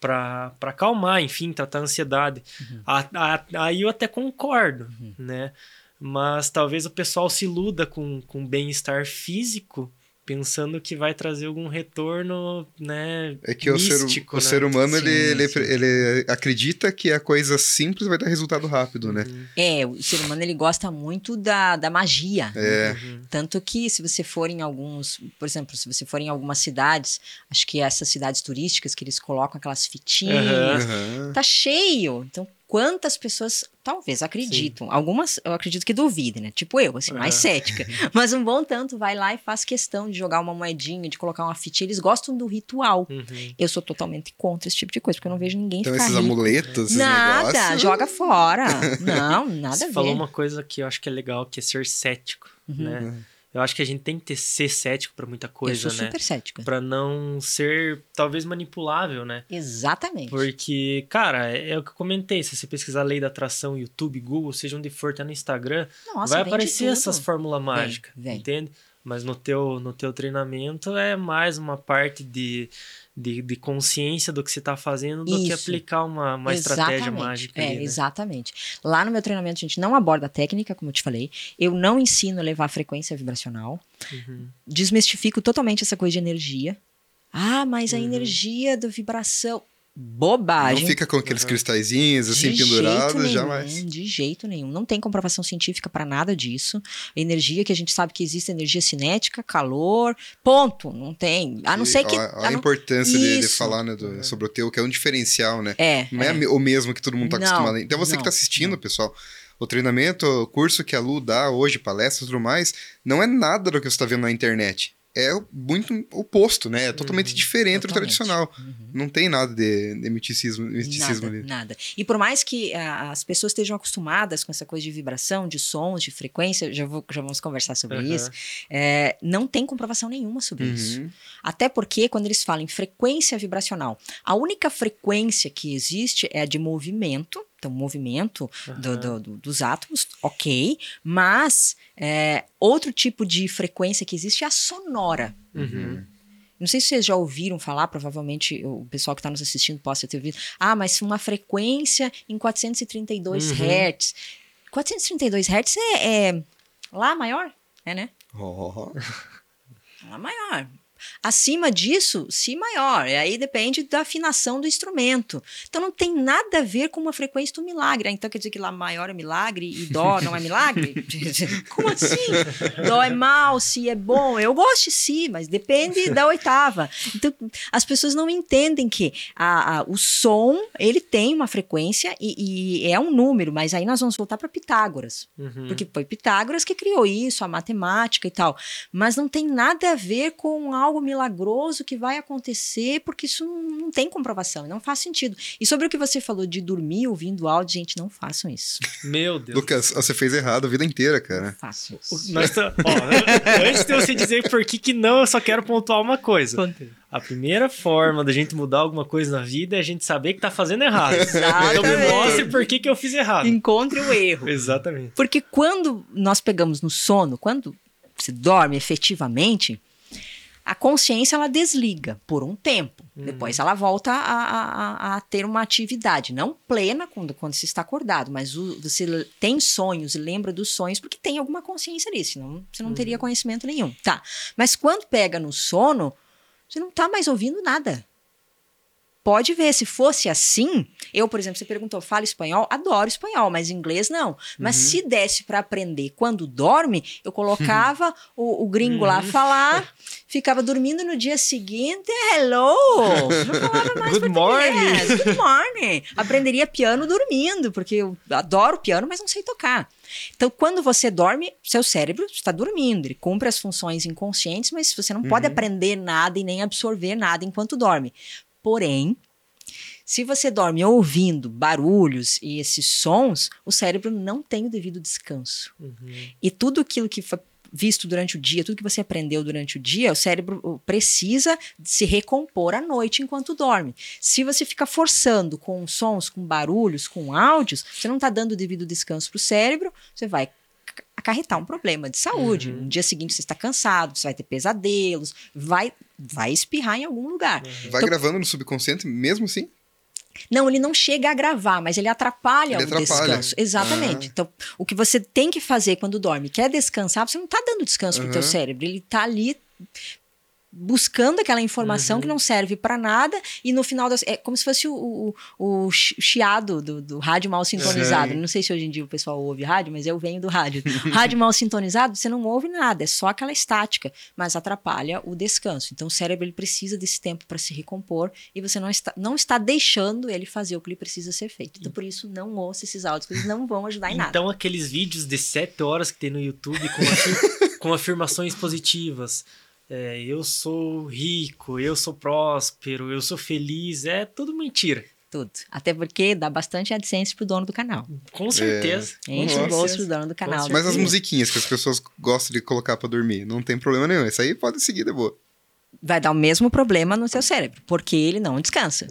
pra acalmar, enfim, tratar a ansiedade. A- a- aí eu até concordo, né? Mas talvez o pessoal se iluda com, com bem-estar físico, pensando que vai trazer algum retorno, né? É que o, ser, místico, o né? ser humano, Sim, ele, ele, sim. ele acredita que a coisa simples vai dar resultado rápido, né? Uhum, É, o ser humano ele gosta muito da, da magia. É, uhum. Tanto que se você for em alguns, por exemplo, se você for em algumas cidades, acho que essas cidades turísticas que eles colocam aquelas fitinhas, aham. tá cheio. Então, quantas pessoas talvez acreditam? Algumas eu acredito que duvidem, né? Tipo eu, assim, mais Aham. cética. <laughs> Mas um bom tanto vai lá e faz questão de jogar uma moedinha, de colocar uma fitinha. Eles gostam do ritual. Uhum. Eu sou totalmente contra esse tipo de coisa, porque eu não vejo ninguém Então ficar esses rico. amuletos, esses Nada, negócios... joga fora. <laughs> Não, nada a Você ver. falou uma coisa que eu acho que é legal, que é ser cético, Uhum. né? Eu acho que a gente tem que ter, ser cético pra muita eu coisa, sou né? super cética. Pra não ser, talvez, manipulável, né? Exatamente. Porque, cara, é, o que eu comentei. Se você pesquisar lei da atração, YouTube, Google, seja onde for, até no Instagram, Nossa, vai aparecer essas fórmulas mágicas, entende? Mas no teu, no teu treinamento é mais uma parte de, de, de consciência do que você está fazendo do que Isso. aplicar uma, uma estratégia mágica. É, ali, né? exatamente. Lá no meu treinamento, a gente não aborda a técnica, como eu te falei. Eu não ensino a levar a frequência vibracional. Uhum. Desmistifico totalmente essa coisa de energia. Ah, mas a Uhum. energia da vibração. Bobagem. Não fica com aqueles cristalzinhos assim De pendurados, nenhum, jamais. De jeito nenhum. Não tem comprovação científica para nada disso. Energia que a gente sabe que existe energia cinética, calor, ponto. Não tem. A não E ser que. a a não- importância de, de Isso. falar né, do- sobre o teu, que é um diferencial, né? É. Não é, é. o mesmo que todo mundo tá Não, acostumado. Então você que não, tá assistindo, não. pessoal, o treinamento, o curso que a Lu dá hoje, palestras e tudo mais, não é nada do que você tá vendo na internet. É muito oposto, né? É totalmente Uhum, diferente do totalmente. tradicional. Uhum. Não tem nada de, de misticismo, misticismo Nada, ali. nada. E por mais que ah, as pessoas estejam acostumadas com essa coisa de vibração, de sons, de frequência, já, vou, já vamos conversar sobre Aham. isso, é, não tem comprovação nenhuma sobre isso. Uhum. Até porque, quando eles falam em frequência vibracional, a única frequência que existe é a de movimento, então, movimento do- Aham. do- do- dos átomos, ok, mas é, outro tipo de frequência que existe é a sonora. Uhum. Não sei se vocês já ouviram falar, provavelmente o pessoal que está nos assistindo possa ter ouvido. Ah, mas uma frequência em 432 Uhum. Hz. 432 Hz é, é lá maior? É, né? Ó, Lá maior. Acima disso, Si maior. E aí depende da afinação do instrumento. Então não tem nada a ver com uma frequência do milagre. Ah, Então quer dizer que lá maior é milagre e Dó não é milagre? <laughs> Como assim? Dó é mal, Si é bom. Eu gosto de Si, mas depende da oitava. Então as pessoas não entendem que a- a- o som ele tem uma frequência e, e é um número, mas aí nós vamos voltar para Pitágoras. Uhum. Porque foi Pitágoras que criou isso, a matemática e tal. Mas não tem nada a ver com algo milagroso que vai acontecer, porque isso não, não tem comprovação, não faz sentido. E sobre o que você falou de dormir ouvindo áudio, gente, não façam isso. Meu Deus. Lucas, você fez errado a vida inteira, cara. façam O- isso. Nós tá- ó, antes de você dizer por que, que não, eu só quero pontuar uma coisa. A primeira forma da gente mudar alguma coisa na vida é a gente saber que tá fazendo errado. Então me Exatamente. mostre por que, que eu fiz errado. Encontre o erro. Exatamente. Porque quando nós pegamos no sono, quando você dorme efetivamente, a consciência ela desliga por um tempo. Depois ela volta a, a- a- ter uma atividade, não plena quando, quando você está acordado, mas o- você tem sonhos e lembra dos sonhos porque tem alguma consciência ali, senão você não teria conhecimento nenhum. Tá. Mas quando pega no sono, você não está mais ouvindo nada. Pode ver, se fosse assim, eu, por exemplo, você perguntou, fala espanhol? Adoro espanhol, mas inglês não. Mas Uhum. se desse para aprender quando dorme, eu colocava <laughs> o, o gringo lá Uhum. falar, ficava dormindo no dia seguinte, hello! Não falava mais Good português, morning. Good morning! Aprenderia piano dormindo, porque eu adoro piano, mas não sei tocar. Então, quando você dorme, seu cérebro está dormindo, ele cumpre as funções inconscientes, mas você não pode Uhum. aprender nada e nem absorver nada enquanto dorme. Porém, se você dorme ouvindo barulhos e esses sons, o cérebro não tem o devido descanso. Uhum. E tudo aquilo que foi visto durante o dia, tudo que você aprendeu durante o dia, o cérebro precisa se recompor à noite enquanto dorme. Se você fica forçando com sons, com barulhos, com áudios, você não está dando o devido descanso para o cérebro, você vai acarretar um problema de saúde. Uhum. No dia seguinte você está cansado, você vai ter pesadelos, vai, vai espirrar em algum lugar. Vai Então- gravando no subconsciente mesmo assim? Não, ele não chega a gravar, mas ele atrapalha Ele o atrapalha. descanso. Exatamente. Ah. Então, o que você tem que fazer quando dorme, quer descansar, você não está dando descanso pro teu Aham. cérebro. Ele está ali buscando aquela informação Uhum. que não serve para nada e no final das, é como se fosse o, o, o chi- chiado do, do rádio mal sintonizado. Não sei se hoje em dia o pessoal ouve rádio, mas eu venho do rádio. <laughs> rádio mal sintonizado, você não ouve nada, é só aquela estática, mas atrapalha o descanso. Então o cérebro ele precisa desse tempo para se recompor e você não está, não está deixando ele fazer o que ele precisa ser feito. Então por isso não ouça esses áudios, porque eles não vão ajudar em nada. Então, aqueles vídeos de 7 horas que tem no YouTube com, afir- <laughs> com afirmações positivas. É, eu sou rico, eu sou próspero, eu sou feliz. É tudo mentira. Tudo. Até porque dá bastante AdSense pro dono do canal. Com certeza. Enche Nossa. o bolso do dono do canal. Mas as musiquinhas que as pessoas gostam de colocar pra dormir, não tem problema nenhum. Isso aí pode seguir de boa. vai dar o mesmo problema no seu cérebro, porque ele não descansa.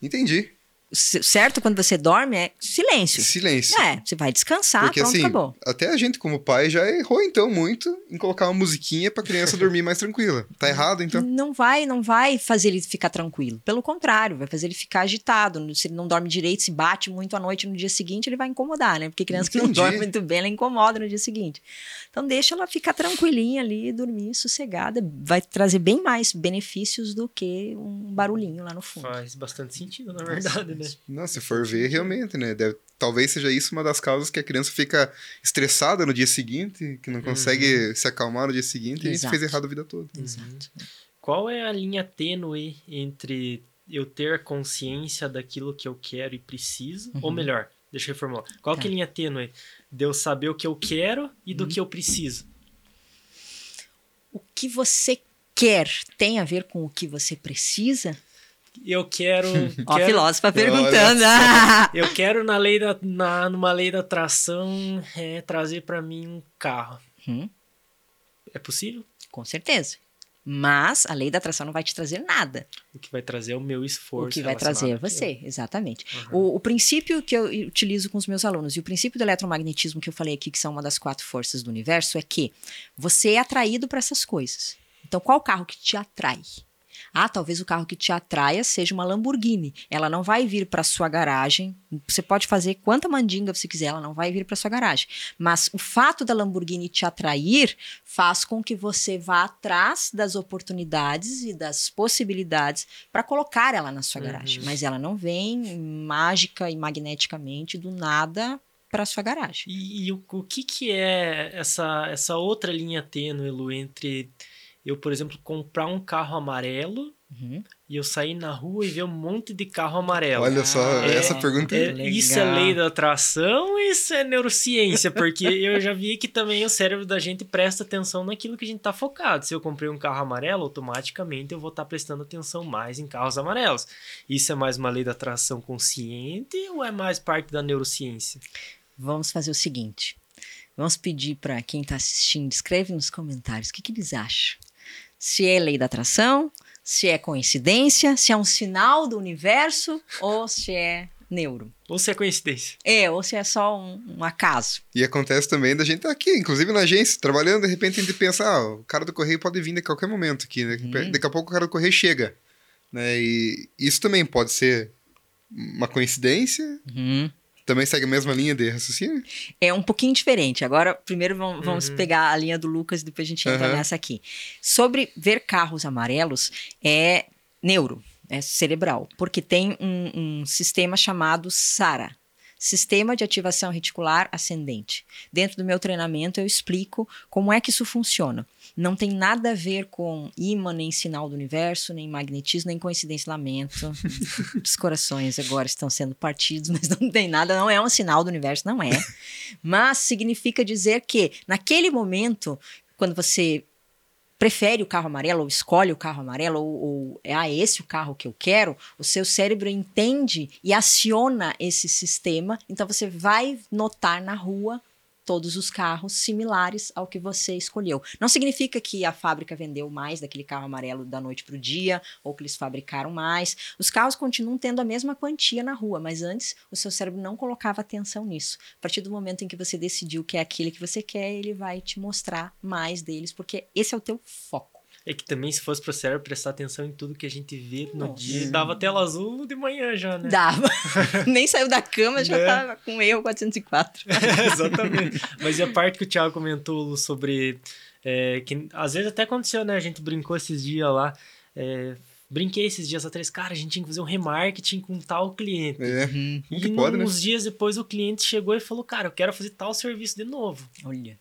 Entendi. Certo quando você dorme é silêncio. Silêncio. É, você vai descansar, Porque pronto, assim, acabou. até a gente como pai já errou então muito em colocar uma musiquinha pra criança <laughs> dormir mais tranquila. Tá errado então? Não vai, não vai fazer ele ficar tranquilo. Pelo contrário, vai fazer ele ficar agitado. Se ele não dorme direito, se bate muito à noite no dia seguinte, ele vai incomodar, né? Porque criança que não Entendi. dorme muito bem, ela incomoda no dia seguinte. Então deixa ela ficar tranquilinha ali, dormir sossegada, vai trazer bem mais benefícios do que um barulhinho lá no fundo. Faz bastante sentido, na verdade, né? Não, se for ver, realmente, né? Deve- talvez seja isso uma das causas que a criança fica estressada no dia seguinte, que não consegue se acalmar no dia seguinte Exato. e fez errado a vida toda. Exato. Qual é a linha tênue entre eu ter consciência daquilo que eu quero e preciso? Ou melhor, deixa eu reformular. Qual Tá. que é a linha tênue de eu saber o que eu quero e do que eu preciso? O que você quer tem a ver com o que você precisa? Eu quero. <laughs> Ó, a quero filósofa Olha perguntando. <laughs> eu quero, na lei da, na, numa lei da atração, é, trazer pra mim um carro. Hum, É possível? com certeza. Mas a lei da atração não vai te trazer nada. O que vai trazer é o meu esforço. O que vai trazer é você, exatamente. Uhum. O, o princípio que eu utilizo com os meus alunos e o princípio do eletromagnetismo que eu falei aqui, que são uma das quatro forças do universo, é que você é atraído para essas coisas. Então, qual carro que te atrai? Ah, talvez o carro que te atraia seja uma Lamborghini. Ela não vai vir para sua garagem. Você pode fazer quanta mandinga você quiser, ela não vai vir para sua garagem. Mas o fato da Lamborghini te atrair faz com que você vá atrás das oportunidades e das possibilidades para colocar ela na sua Uhum. garagem. Mas ela não vem mágica e magneticamente do nada para sua garagem. E, e o, o que, que é essa, essa outra linha tênue, Lu, entre eu, por exemplo, comprar um carro amarelo Uhum. e eu sair na rua e ver um monte de carro amarelo? Olha só, Ah, essa é. pergunta. É, Legal. isso é lei da atração ou isso é neurociência? Porque <laughs> eu já vi que também o cérebro da gente presta atenção naquilo que a gente tá focado. Se eu comprei um carro amarelo, automaticamente eu vou estar prestando atenção mais em carros amarelos. Isso é mais uma lei da atração consciente ou é mais parte da neurociência? Vamos fazer o seguinte. Vamos pedir para quem está assistindo, escreve nos comentários o que, que eles acham. Se é lei da atração, se é coincidência, se é um sinal do universo ou se é neuro. Ou se é coincidência? É, ou se é só um, um acaso. E acontece também da gente estar aqui, inclusive na agência, trabalhando, de repente a gente pensa, ah, o cara do correio pode vir a qualquer momento aqui, né? Uhum. Daqui a pouco o cara do correio chega. Né? E isso também pode ser uma coincidência, também segue a mesma linha de raciocínio. É um pouquinho diferente. Agora, primeiro vamos, vamos Uhum. pegar a linha do Lucas e depois a gente entra Aham. nessa aqui. Sobre ver carros amarelos, é neuro, é cerebral, porque tem um, um sistema chamado SARA. Sistema de Ativação Reticular Ascendente. Dentro do meu treinamento, eu explico como é que isso funciona. Não tem nada a ver com imã, nem sinal do universo, nem magnetismo, nem coincidência. Lamento. <laughs> Os corações agora estão sendo partidos, <laughs> mas não tem nada, não é um sinal do universo, não é. Mas significa dizer que, naquele momento, quando você prefere o carro amarelo ou escolhe o carro amarelo ou, ou é ah, esse o carro que eu quero, o seu cérebro entende e aciona esse sistema, então você vai notar na rua todos os carros similares ao que você escolheu. Não significa que a fábrica vendeu mais daquele carro amarelo da noite para o dia, ou que eles fabricaram mais. Os carros continuam tendo a mesma quantia na rua, mas antes o seu cérebro não colocava atenção nisso. A partir do momento em que você decidiu que é aquele que você quer, ele vai te mostrar mais deles, porque esse é o teu foco. É que também, se fosse pro cérebro prestar atenção em tudo que a gente vê no Nossa. dia, dava tela azul de manhã já, né? Dava. <laughs> Nem saiu da cama, já Né? tava com erro 404. <laughs> Exatamente. Mas e a parte que o Thiago comentou Lu, sobre. é, que às vezes até aconteceu, né? A gente brincou esses dias lá. é, brinquei esses dias atrás, cara, a gente tinha que fazer um remarketing com tal cliente. É, Uhum. E que pode, né? uns dias depois o cliente chegou e falou, cara, eu quero fazer tal serviço de novo. Olha.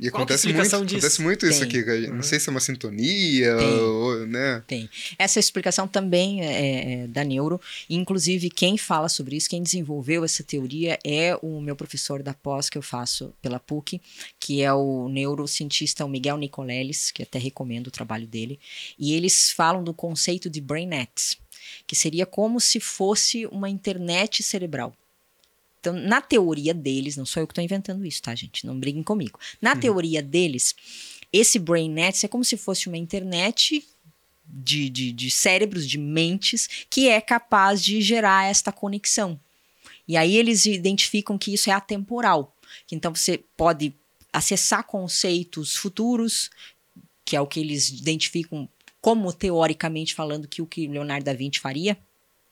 E Qual é acontece muito, disso? acontece muito isso Tem. aqui. Não sei se é uma sintonia, Tem. ou, né? Tem. Essa explicação também é, é da neuro. Inclusive, quem fala sobre isso, quem desenvolveu essa teoria é o meu professor da pós que eu faço pela PUC, que é o neurocientista o Miguel Nicoleles, que até recomendo o trabalho dele. E eles falam do conceito de brainnet, que seria como se fosse uma internet cerebral. Então, na teoria deles, não sou eu que estou inventando isso, tá, gente? Não briguem comigo. Na teoria deles, esse brainnet é como se fosse uma internet de, de, de cérebros, de mentes, que é capaz de gerar esta conexão. E aí eles identificam que isso é atemporal. Que então você pode acessar conceitos futuros, que é o que eles identificam como teoricamente falando que o que Leonardo da Vinci faria,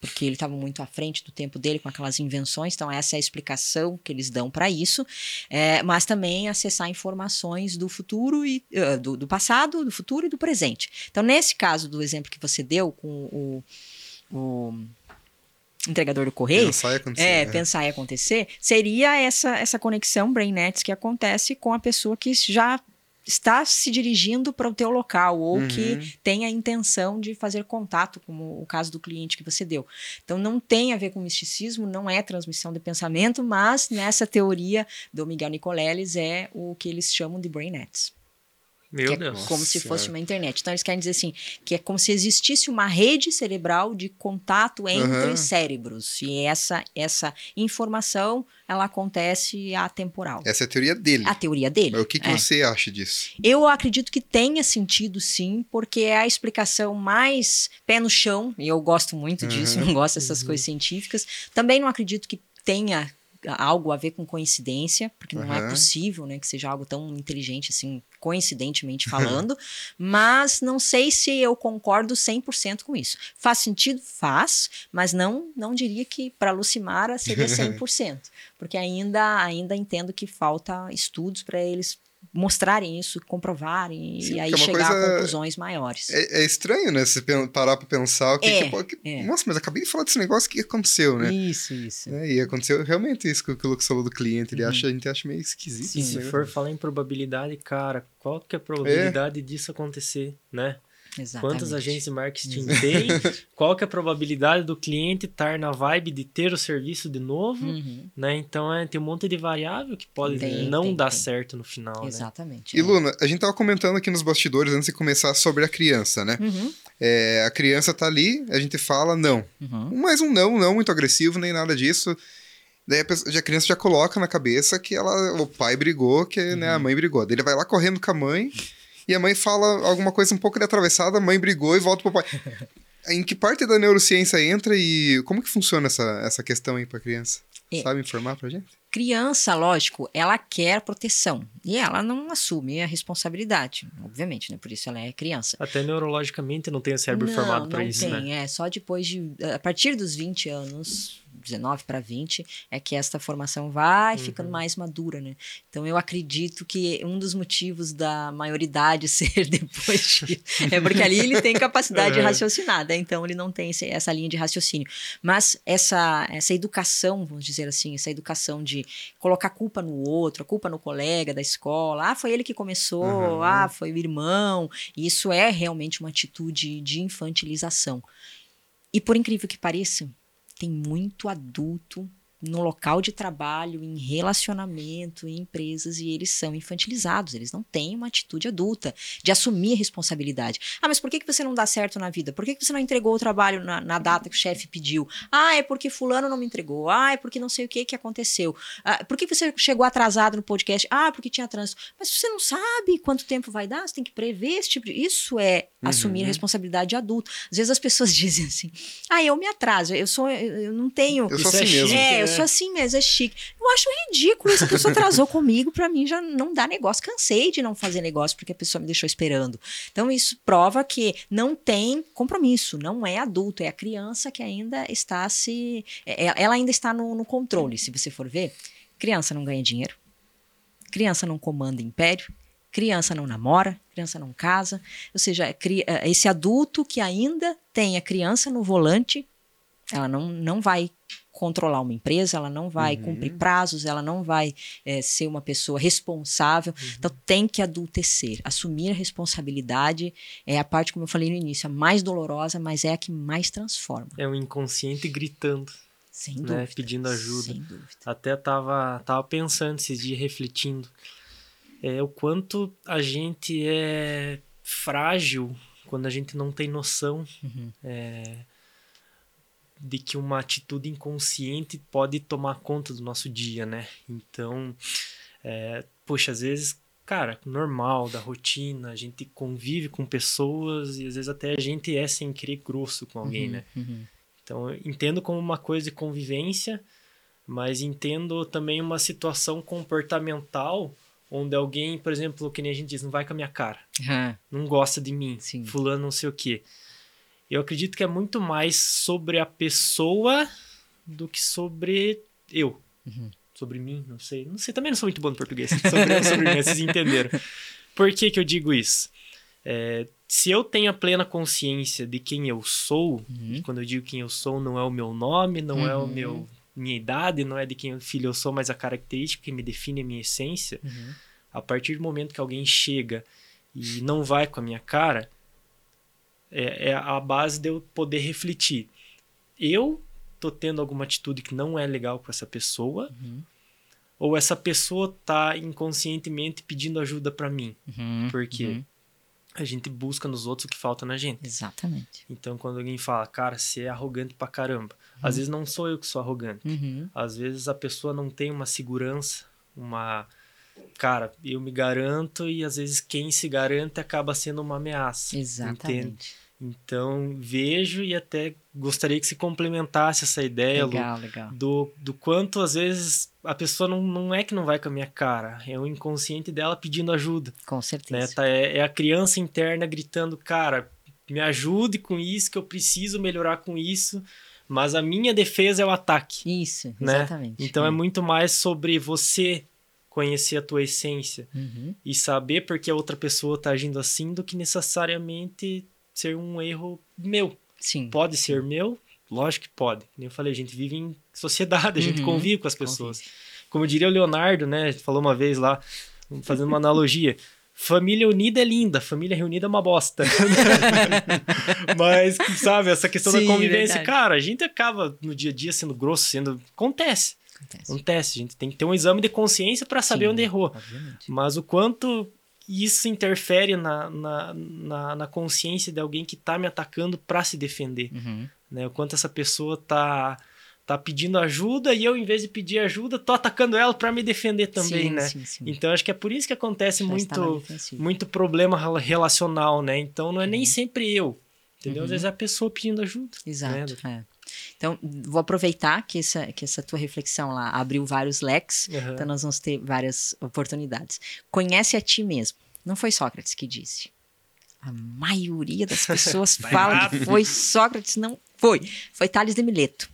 porque ele estava muito à frente do tempo dele com aquelas invenções, então essa é a explicação que eles dão para isso, é, mas também acessar informações do futuro e uh, do, do, passado, do futuro e do presente. Então, nesse caso do exemplo que você deu com o, o entregador do correio, pensar e acontecer, é, é, pensar e acontecer, seria essa essa conexão brain nets que acontece com a pessoa que já está se dirigindo para o teu local ou Uhum. que tem a intenção de fazer contato, como o caso do cliente que você deu. Então não tem a ver com misticismo, não é transmissão de pensamento, mas nessa teoria do Miguel Nicoleles é o que eles chamam de brain nets, Meu que é Deus. como se Nossa fosse Senhora. uma internet. Então eles querem dizer assim, que é como se existisse uma rede cerebral de contato entre Aham. cérebros e essa essa informação ela acontece atemporal. Essa é a teoria dele. A teoria dele. Mas o que, que é. você acha disso? Eu acredito que tenha sentido sim, porque é a explicação mais pé no chão, e eu gosto muito disso, Uhum. não gosto dessas coisas científicas. Também não acredito que tenha algo a ver com coincidência, porque não é Uhum. possível, né, que seja algo tão inteligente assim, coincidentemente <laughs> falando, mas não sei se eu concordo 100% com isso. Faz sentido? Faz, mas não não diria que para Lucimara seria <laughs> 100%, porque ainda ainda entendo que falta estudos para eles mostrarem isso, comprovarem Sim, e aí é chegar a coisa- conclusões maiores. É, é estranho, né? Se parar pra pensar o que, É, que pode. é. Nossa, mas acabei de falar desse negócio que aconteceu, né? Isso, isso. É, e aconteceu realmente isso que o que o Lucas falou do cliente. Ele Uhum. acha, a gente acha meio esquisito. Sim, E se for falar em probabilidade, cara, qual que é a probabilidade disso acontecer, né? Exatamente. Quantas agências de marketing tem? <laughs> Qual que é a probabilidade do cliente estar na vibe de ter o serviço de novo, Uhum, né? Então é, tem um monte de variável que pode Tem, não tem, dar tem. certo no final, né? Exatamente. E é. Luna, a gente tava comentando aqui nos bastidores antes de começar sobre a criança, né? Uhum, É, a criança tá ali, a gente fala não. uhum. Mas um não, não muito agressivo, nem nada disso. Daí a, pessoa- a criança já coloca na cabeça que ela, o pai brigou, que né, a Uhum. mãe brigou. Daí ele vai lá correndo com a mãe e a mãe fala alguma coisa um pouco de atravessada, a mãe brigou e volta pro pai. <laughs> em que parte da neurociência entra e como que funciona essa, essa questão aí pra criança? É. Sabe informar pra gente? Criança, lógico, ela quer proteção e ela não assume a responsabilidade, obviamente, né? Por isso ela é criança. Até neurologicamente não tem o cérebro não, formado para não isso, tem, né? é só depois de a partir dos 20 anos, 19 para 20, é que esta formação vai Uhum. ficando mais madura, né? Então eu acredito que um dos motivos da maioridade <laughs> ser depois de, é porque ali ele tem capacidade <laughs> de Uhum. raciocinar, né? Então ele não tem esse- essa linha de raciocínio. Mas essa essa educação, vamos dizer assim, essa educação de colocar culpa no outro, a culpa no colega da escola, ah, foi ele que começou, Uhum. ah, foi o irmão, isso é realmente uma atitude de infantilização. E por incrível que pareça, tem muito adulto no local de trabalho, em relacionamento, em empresas, e eles são infantilizados, eles não têm uma atitude adulta de assumir a responsabilidade. Ah, mas por que, que você não dá certo na vida? Por que, que você não entregou o trabalho na, na data que o chefe pediu? Ah, é porque fulano não me entregou. Ah, é porque não sei o que que aconteceu. Ah, por que que você chegou atrasado no podcast? Ah, porque tinha trânsito. Mas você não sabe quanto tempo vai dar, você tem que prever esse tipo de... Isso é assumir a Uhum. responsabilidade de adulto. Às vezes as pessoas <laughs> dizem assim, ah, eu me atraso, eu sou, eu, eu não tenho... Eu sou Isso é assim mesmo. É, eu né? Sou assim mesmo, é chique. Eu acho ridículo essa pessoa atrasou <laughs> comigo, pra mim já não dá negócio. Cansei de não fazer negócio porque a pessoa me deixou esperando. Então isso prova que não tem compromisso, não é adulto, é a criança que ainda está se. é- é- Ela ainda está no, no controle, se você for ver. Criança não ganha dinheiro, criança não comanda império, criança não namora, criança não casa. Ou seja, é é esse adulto que ainda tem a criança no volante, ela não, não vai controlar uma empresa, ela não vai Uhum. cumprir prazos, ela não vai eh, ser uma pessoa responsável. Então tem que adultecer. Assumir a responsabilidade é a parte, como eu falei no início, a mais dolorosa, mas é a que mais transforma. É um inconsciente gritando, Sem né? dúvida. Pedindo ajuda. Sem dúvida. Até tava, tava pensando esses dias, refletindo. É, o quanto a gente é frágil quando a gente não tem noção Uhum. é, de que uma atitude inconsciente pode tomar conta do nosso dia, né? Então, é, poxa, às vezes, cara, normal, da rotina, a gente convive com pessoas e às vezes até a gente é sem querer grosso com alguém, Uhum, né? uhum. Então, eu entendo como uma coisa de convivência, mas entendo também uma situação comportamental onde alguém, por exemplo, que nem a gente diz, não vai com a minha cara, Ah, <laughs> não gosta de mim, Sim. fulano não sei o quê. Eu acredito que é muito mais sobre a pessoa do que sobre eu. Uhum. Sobre mim, não sei. Não sei, também não sou muito bom no português. <laughs> Sobre sobre mim, vocês entenderam. Por que que eu digo isso? É, se eu tenho a plena consciência de quem eu sou, Uhum. e quando eu digo quem eu sou, não é o meu nome, não é o Uhum. meu minha idade, não é de quem filho eu sou, mas a característica que me define a minha essência. Uhum. A partir do momento que alguém chega e não vai com a minha cara, é, é a base de eu poder refletir. Eu tô tendo alguma atitude que não é legal com essa pessoa, Uhum. ou essa pessoa tá inconscientemente pedindo ajuda para mim. Uhum. Por quê? Uhum. A gente busca nos outros o que falta na gente. Exatamente. Então, quando alguém fala, cara, você é arrogante pra caramba. Às vezes não sou eu que sou arrogante. Uhum. Às vezes a pessoa não tem uma segurança, uma. Cara, eu me garanto e às vezes quem se garante acaba sendo uma ameaça. entende? Então, vejo e até gostaria que se complementasse essa ideia, Lu, Legal, legal. do, do quanto às vezes a pessoa não, não é que não vai com a minha cara, é o inconsciente dela pedindo ajuda. Com Né? certeza. Tá, é, é a criança interna gritando, cara, me ajude com isso, que eu preciso melhorar com isso, mas a minha defesa é o ataque. Isso, né? exatamente. Então é muito mais sobre você conhecer a tua essência Uhum. e saber porque a outra pessoa tá agindo assim do que necessariamente ser um erro meu. Sim. Pode ser meu? Lógico que pode. Como eu falei, a gente vive em sociedade, a gente Uhum. convive com as pessoas. Como diria o Leonardo, né? Falou uma vez lá, fazendo uma analogia. <laughs> Família unida é linda, família reunida é uma bosta. <laughs> Mas, sabe, essa questão Sim, da convivência, verdade. cara, a gente acaba no dia a dia sendo grosso, sendo. Acontece. Acontece. Acontece. A gente tem que ter um exame de consciência para saber Sim, onde errou. Obviamente. Mas o quanto isso interfere na, na, na, na consciência de alguém que tá me atacando para se defender Uhum. né? O quanto essa pessoa tá tá pedindo ajuda e eu em vez de pedir ajuda tô atacando ela para me defender também, sim, né? Sim, sim. Então acho que é por isso que acontece Já está muito muito problema rela- relacional, né? Então não é nem sempre eu, entendeu? Às Uhum. vezes é a pessoa pedindo ajuda. Exato. né? é. Então, vou aproveitar que essa, que essa tua reflexão lá abriu vários leques, Aham. então nós vamos ter várias oportunidades. Conhece a ti mesmo. Não foi Sócrates que disse. A maioria das pessoas <laughs> fala que foi Sócrates, não foi. Foi Tales de Mileto.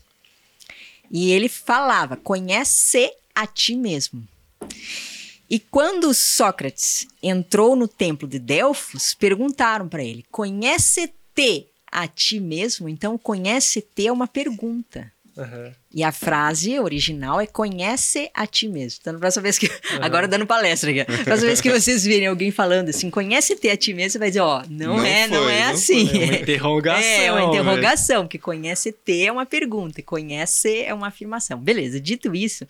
E ele falava: conhece a ti mesmo. E quando Sócrates entrou no templo de Delfos, perguntaram para ele: conhece-te a ti mesmo? Então, conhece-te é uma pergunta. Aham. E a frase original é conhece a ti mesmo. Então, na próxima vez que. Agora dando palestra aqui. Na próxima vez que vocês virem alguém falando assim, conhece-te a ti mesmo, você vai dizer: ó, não, Não é, não foi, é não assim. É uma interrogação. É uma velho. interrogação, porque conhece-te é uma pergunta e conhece é uma afirmação. Beleza, dito isso,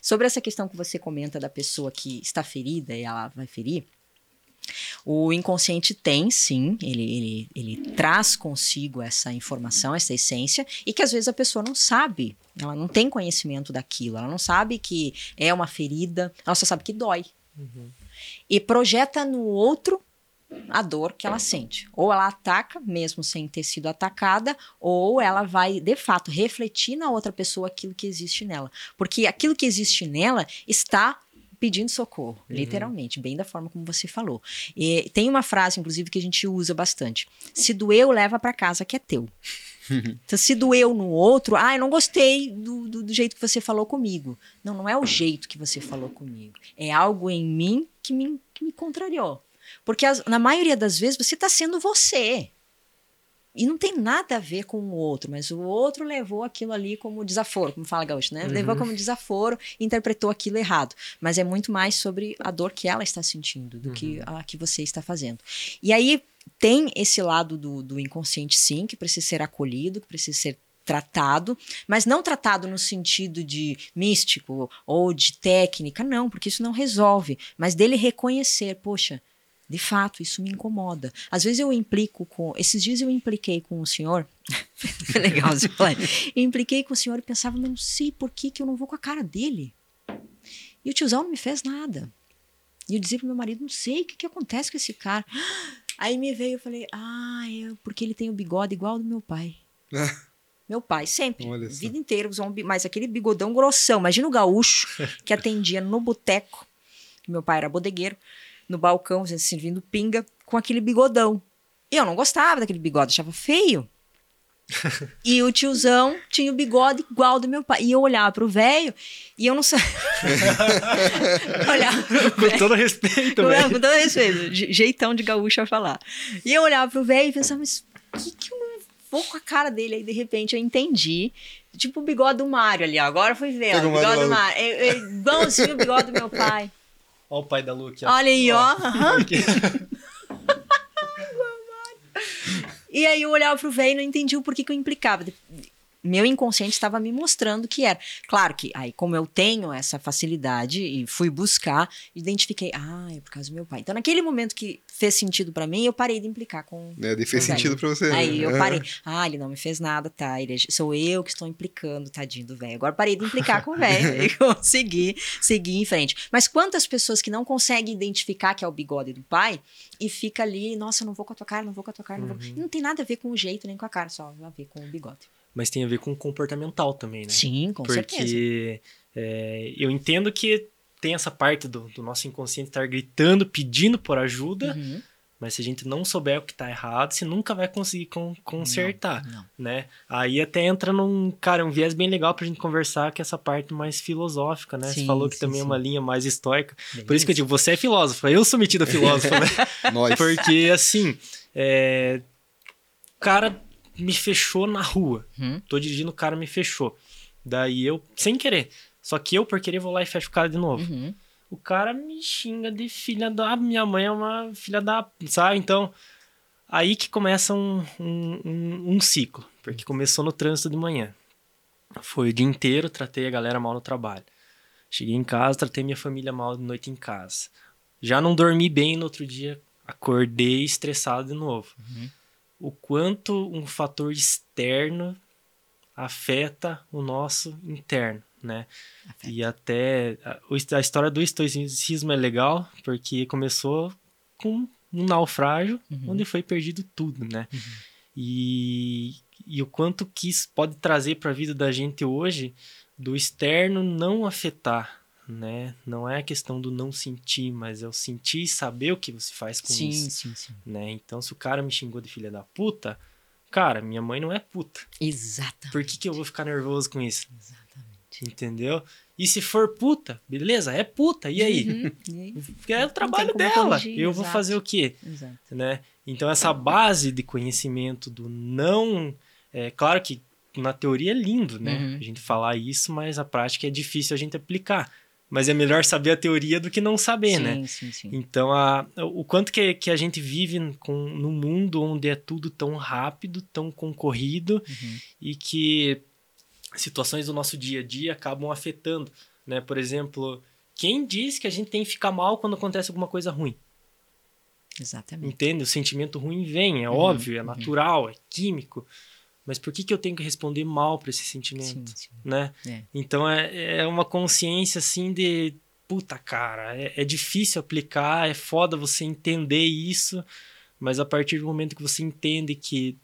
sobre essa questão que você comenta da pessoa que está ferida e ela vai ferir, o inconsciente tem, sim, ele, ele, ele traz consigo essa informação, essa essência, e que às vezes a pessoa não sabe, ela não tem conhecimento daquilo, ela não sabe que é uma ferida, ela só sabe que dói. E projeta no outro a dor que ela sente. Ou ela ataca, mesmo sem ter sido atacada, ou ela vai, de fato, refletir na outra pessoa aquilo que existe nela. Porque aquilo que existe nela está pedindo socorro, literalmente, bem da forma como você falou. E tem uma frase, inclusive, que a gente usa bastante: se doeu, leva para casa que é teu. <laughs> Então, se doeu no outro, ah, eu não gostei do, do, do jeito que você falou comigo. Não, não é o jeito que você falou comigo. É algo em mim que me, que me contrariou. Porque as- na maioria das vezes você está sendo você. E não tem nada a ver com o outro, mas o outro levou aquilo ali como desaforo, como fala Gaúcho, né? Levou como desaforo e interpretou aquilo errado. Mas é muito mais sobre a dor que ela está sentindo do que a que você está fazendo. E aí tem esse lado do, do inconsciente, sim, que precisa ser acolhido, que precisa ser tratado, mas não tratado no sentido de místico ou de técnica, não, porque isso não resolve, mas dele reconhecer, poxa, de fato, isso me incomoda. Às vezes eu implico com. Esses dias eu impliquei com o senhor. <laughs> Legal você falar. Eu impliquei com o senhor e pensava, não sei por que, que eu não vou com a cara dele. E o tiozão não me fez nada. E eu dizia pro meu marido, não sei o que, que acontece com esse cara. <gasps> Aí me veio, eu falei, ah, é porque ele tem o bigode igual ao do meu pai. <laughs> meu pai, sempre. Olha vida inteira usou um mas aquele bigodão grossão. Imagina o gaúcho que atendia no boteco. Meu pai era bodegueiro, no balcão, assim, servindo pinga, com aquele bigodão. E eu não gostava daquele bigode, achava feio. <laughs> E o tiozão tinha o bigode igual do meu pai. E eu olhava pro velho e eu não sabia. <laughs> olhava pro Com todo respeito, velho. com todo respeito, je- jeitão de gaúcho a falar. E eu olhava pro velho e pensava, mas o que, que eu não vou com a cara dele? Aí, de repente, eu entendi. Tipo o bigode do Mário ali, ó. Agora foi ver, ó, o bigode do. Mário. É, é igualzinho o bigode do meu pai. Olha o pai da Lu aqui, ó. Olha aí, ó. <laughs> <laughs> E aí eu olhava pro velho e não entendi o porquê que eu implicava. Meu inconsciente estava me mostrando que era. Claro que aí, como eu tenho essa facilidade e fui buscar, identifiquei, ah, é por causa do meu pai. Então, naquele momento que fez sentido para mim, eu parei de implicar com. É, daí fez sentido pra você. Aí né? eu É. parei. Ah, ele não me fez nada, tá? Ele é- sou eu que estou implicando, tadinho do velho. Agora parei de implicar com o velho <laughs> e consegui seguir em frente. Mas quantas pessoas que não conseguem identificar que é o bigode do pai e fica ali, nossa, não vou com a tua cara, não vou com a tua cara, não vou. E não tem nada a ver com o jeito nem com a cara, só a ver com o bigode. Mas tem a ver com comportamental também, né? Sim, com certeza. Porque é, eu entendo que tem essa parte do, do nosso inconsciente estar gritando, pedindo por ajuda, Uhum. mas se a gente não souber o que tá errado, você nunca vai conseguir con- consertar, Não. né? Aí até entra num, cara, um viés bem legal pra gente conversar, que é essa parte mais filosófica, né? você Sim, falou que sim, também é sim. uma linha mais estoica. Bem Por isso que eu digo, você é filósofo, eu sou metido a filósofo, né? <laughs> Nós. Porque, assim, é, cara me fechou na rua. Uhum. Tô dirigindo, o cara me fechou. Daí eu, sem querer. Só que eu, por querer, vou lá e fecho o cara de novo. Uhum. O cara me xinga de filha da. Minha mãe é uma filha da. Sabe? Então, aí que começa um, um, um, um ciclo. Porque começou no trânsito de manhã. Foi o dia inteiro, tratei a galera mal no trabalho. Cheguei em casa, tratei minha família mal de noite em casa. Já não dormi bem no outro dia, acordei estressado de novo. Uhum. O quanto um fator externo afeta o nosso interno, né? Afeta. E até a, a história do estoicismo é legal porque começou com um naufrágio Uhum. onde foi perdido tudo, né? E, e o quanto que isso pode trazer para a vida da gente hoje do externo não afetar, né? Não é a questão do não sentir, mas é o sentir e saber o que você faz com Sim, isso, sim, sim. né? Então, se o cara me xingou de filha da puta, cara, minha mãe não é puta. Exatamente. Por que, que eu vou ficar nervoso com isso? Exatamente. Entendeu? E se for puta, beleza, é puta, e aí? Uhum. <laughs> Porque é o trabalho dela. corrigir, eu vou exato. fazer o quê? Exato. Né? Então, essa base de conhecimento do não. É claro que na teoria é lindo, né? Uhum. A gente falar isso, mas a prática é difícil a gente aplicar. Mas é melhor saber a teoria do que não saber, sim, né? sim, sim. Então, a, o quanto que, que a gente vive com, num mundo onde é tudo tão rápido, tão concorrido Uhum. e que situações do nosso dia a dia acabam afetando, né? Por exemplo, quem diz que a gente tem que ficar mal quando acontece alguma coisa ruim? Exatamente. Entende? O sentimento ruim vem, é Uhum, óbvio, é uhum. natural, é químico. Mas por que, que eu tenho que responder mal para esse Sim, sentimento, sim. né? É. Então é, é uma consciência assim de puta cara, é, é difícil aplicar, é foda você entender isso, mas a partir do momento que você entende que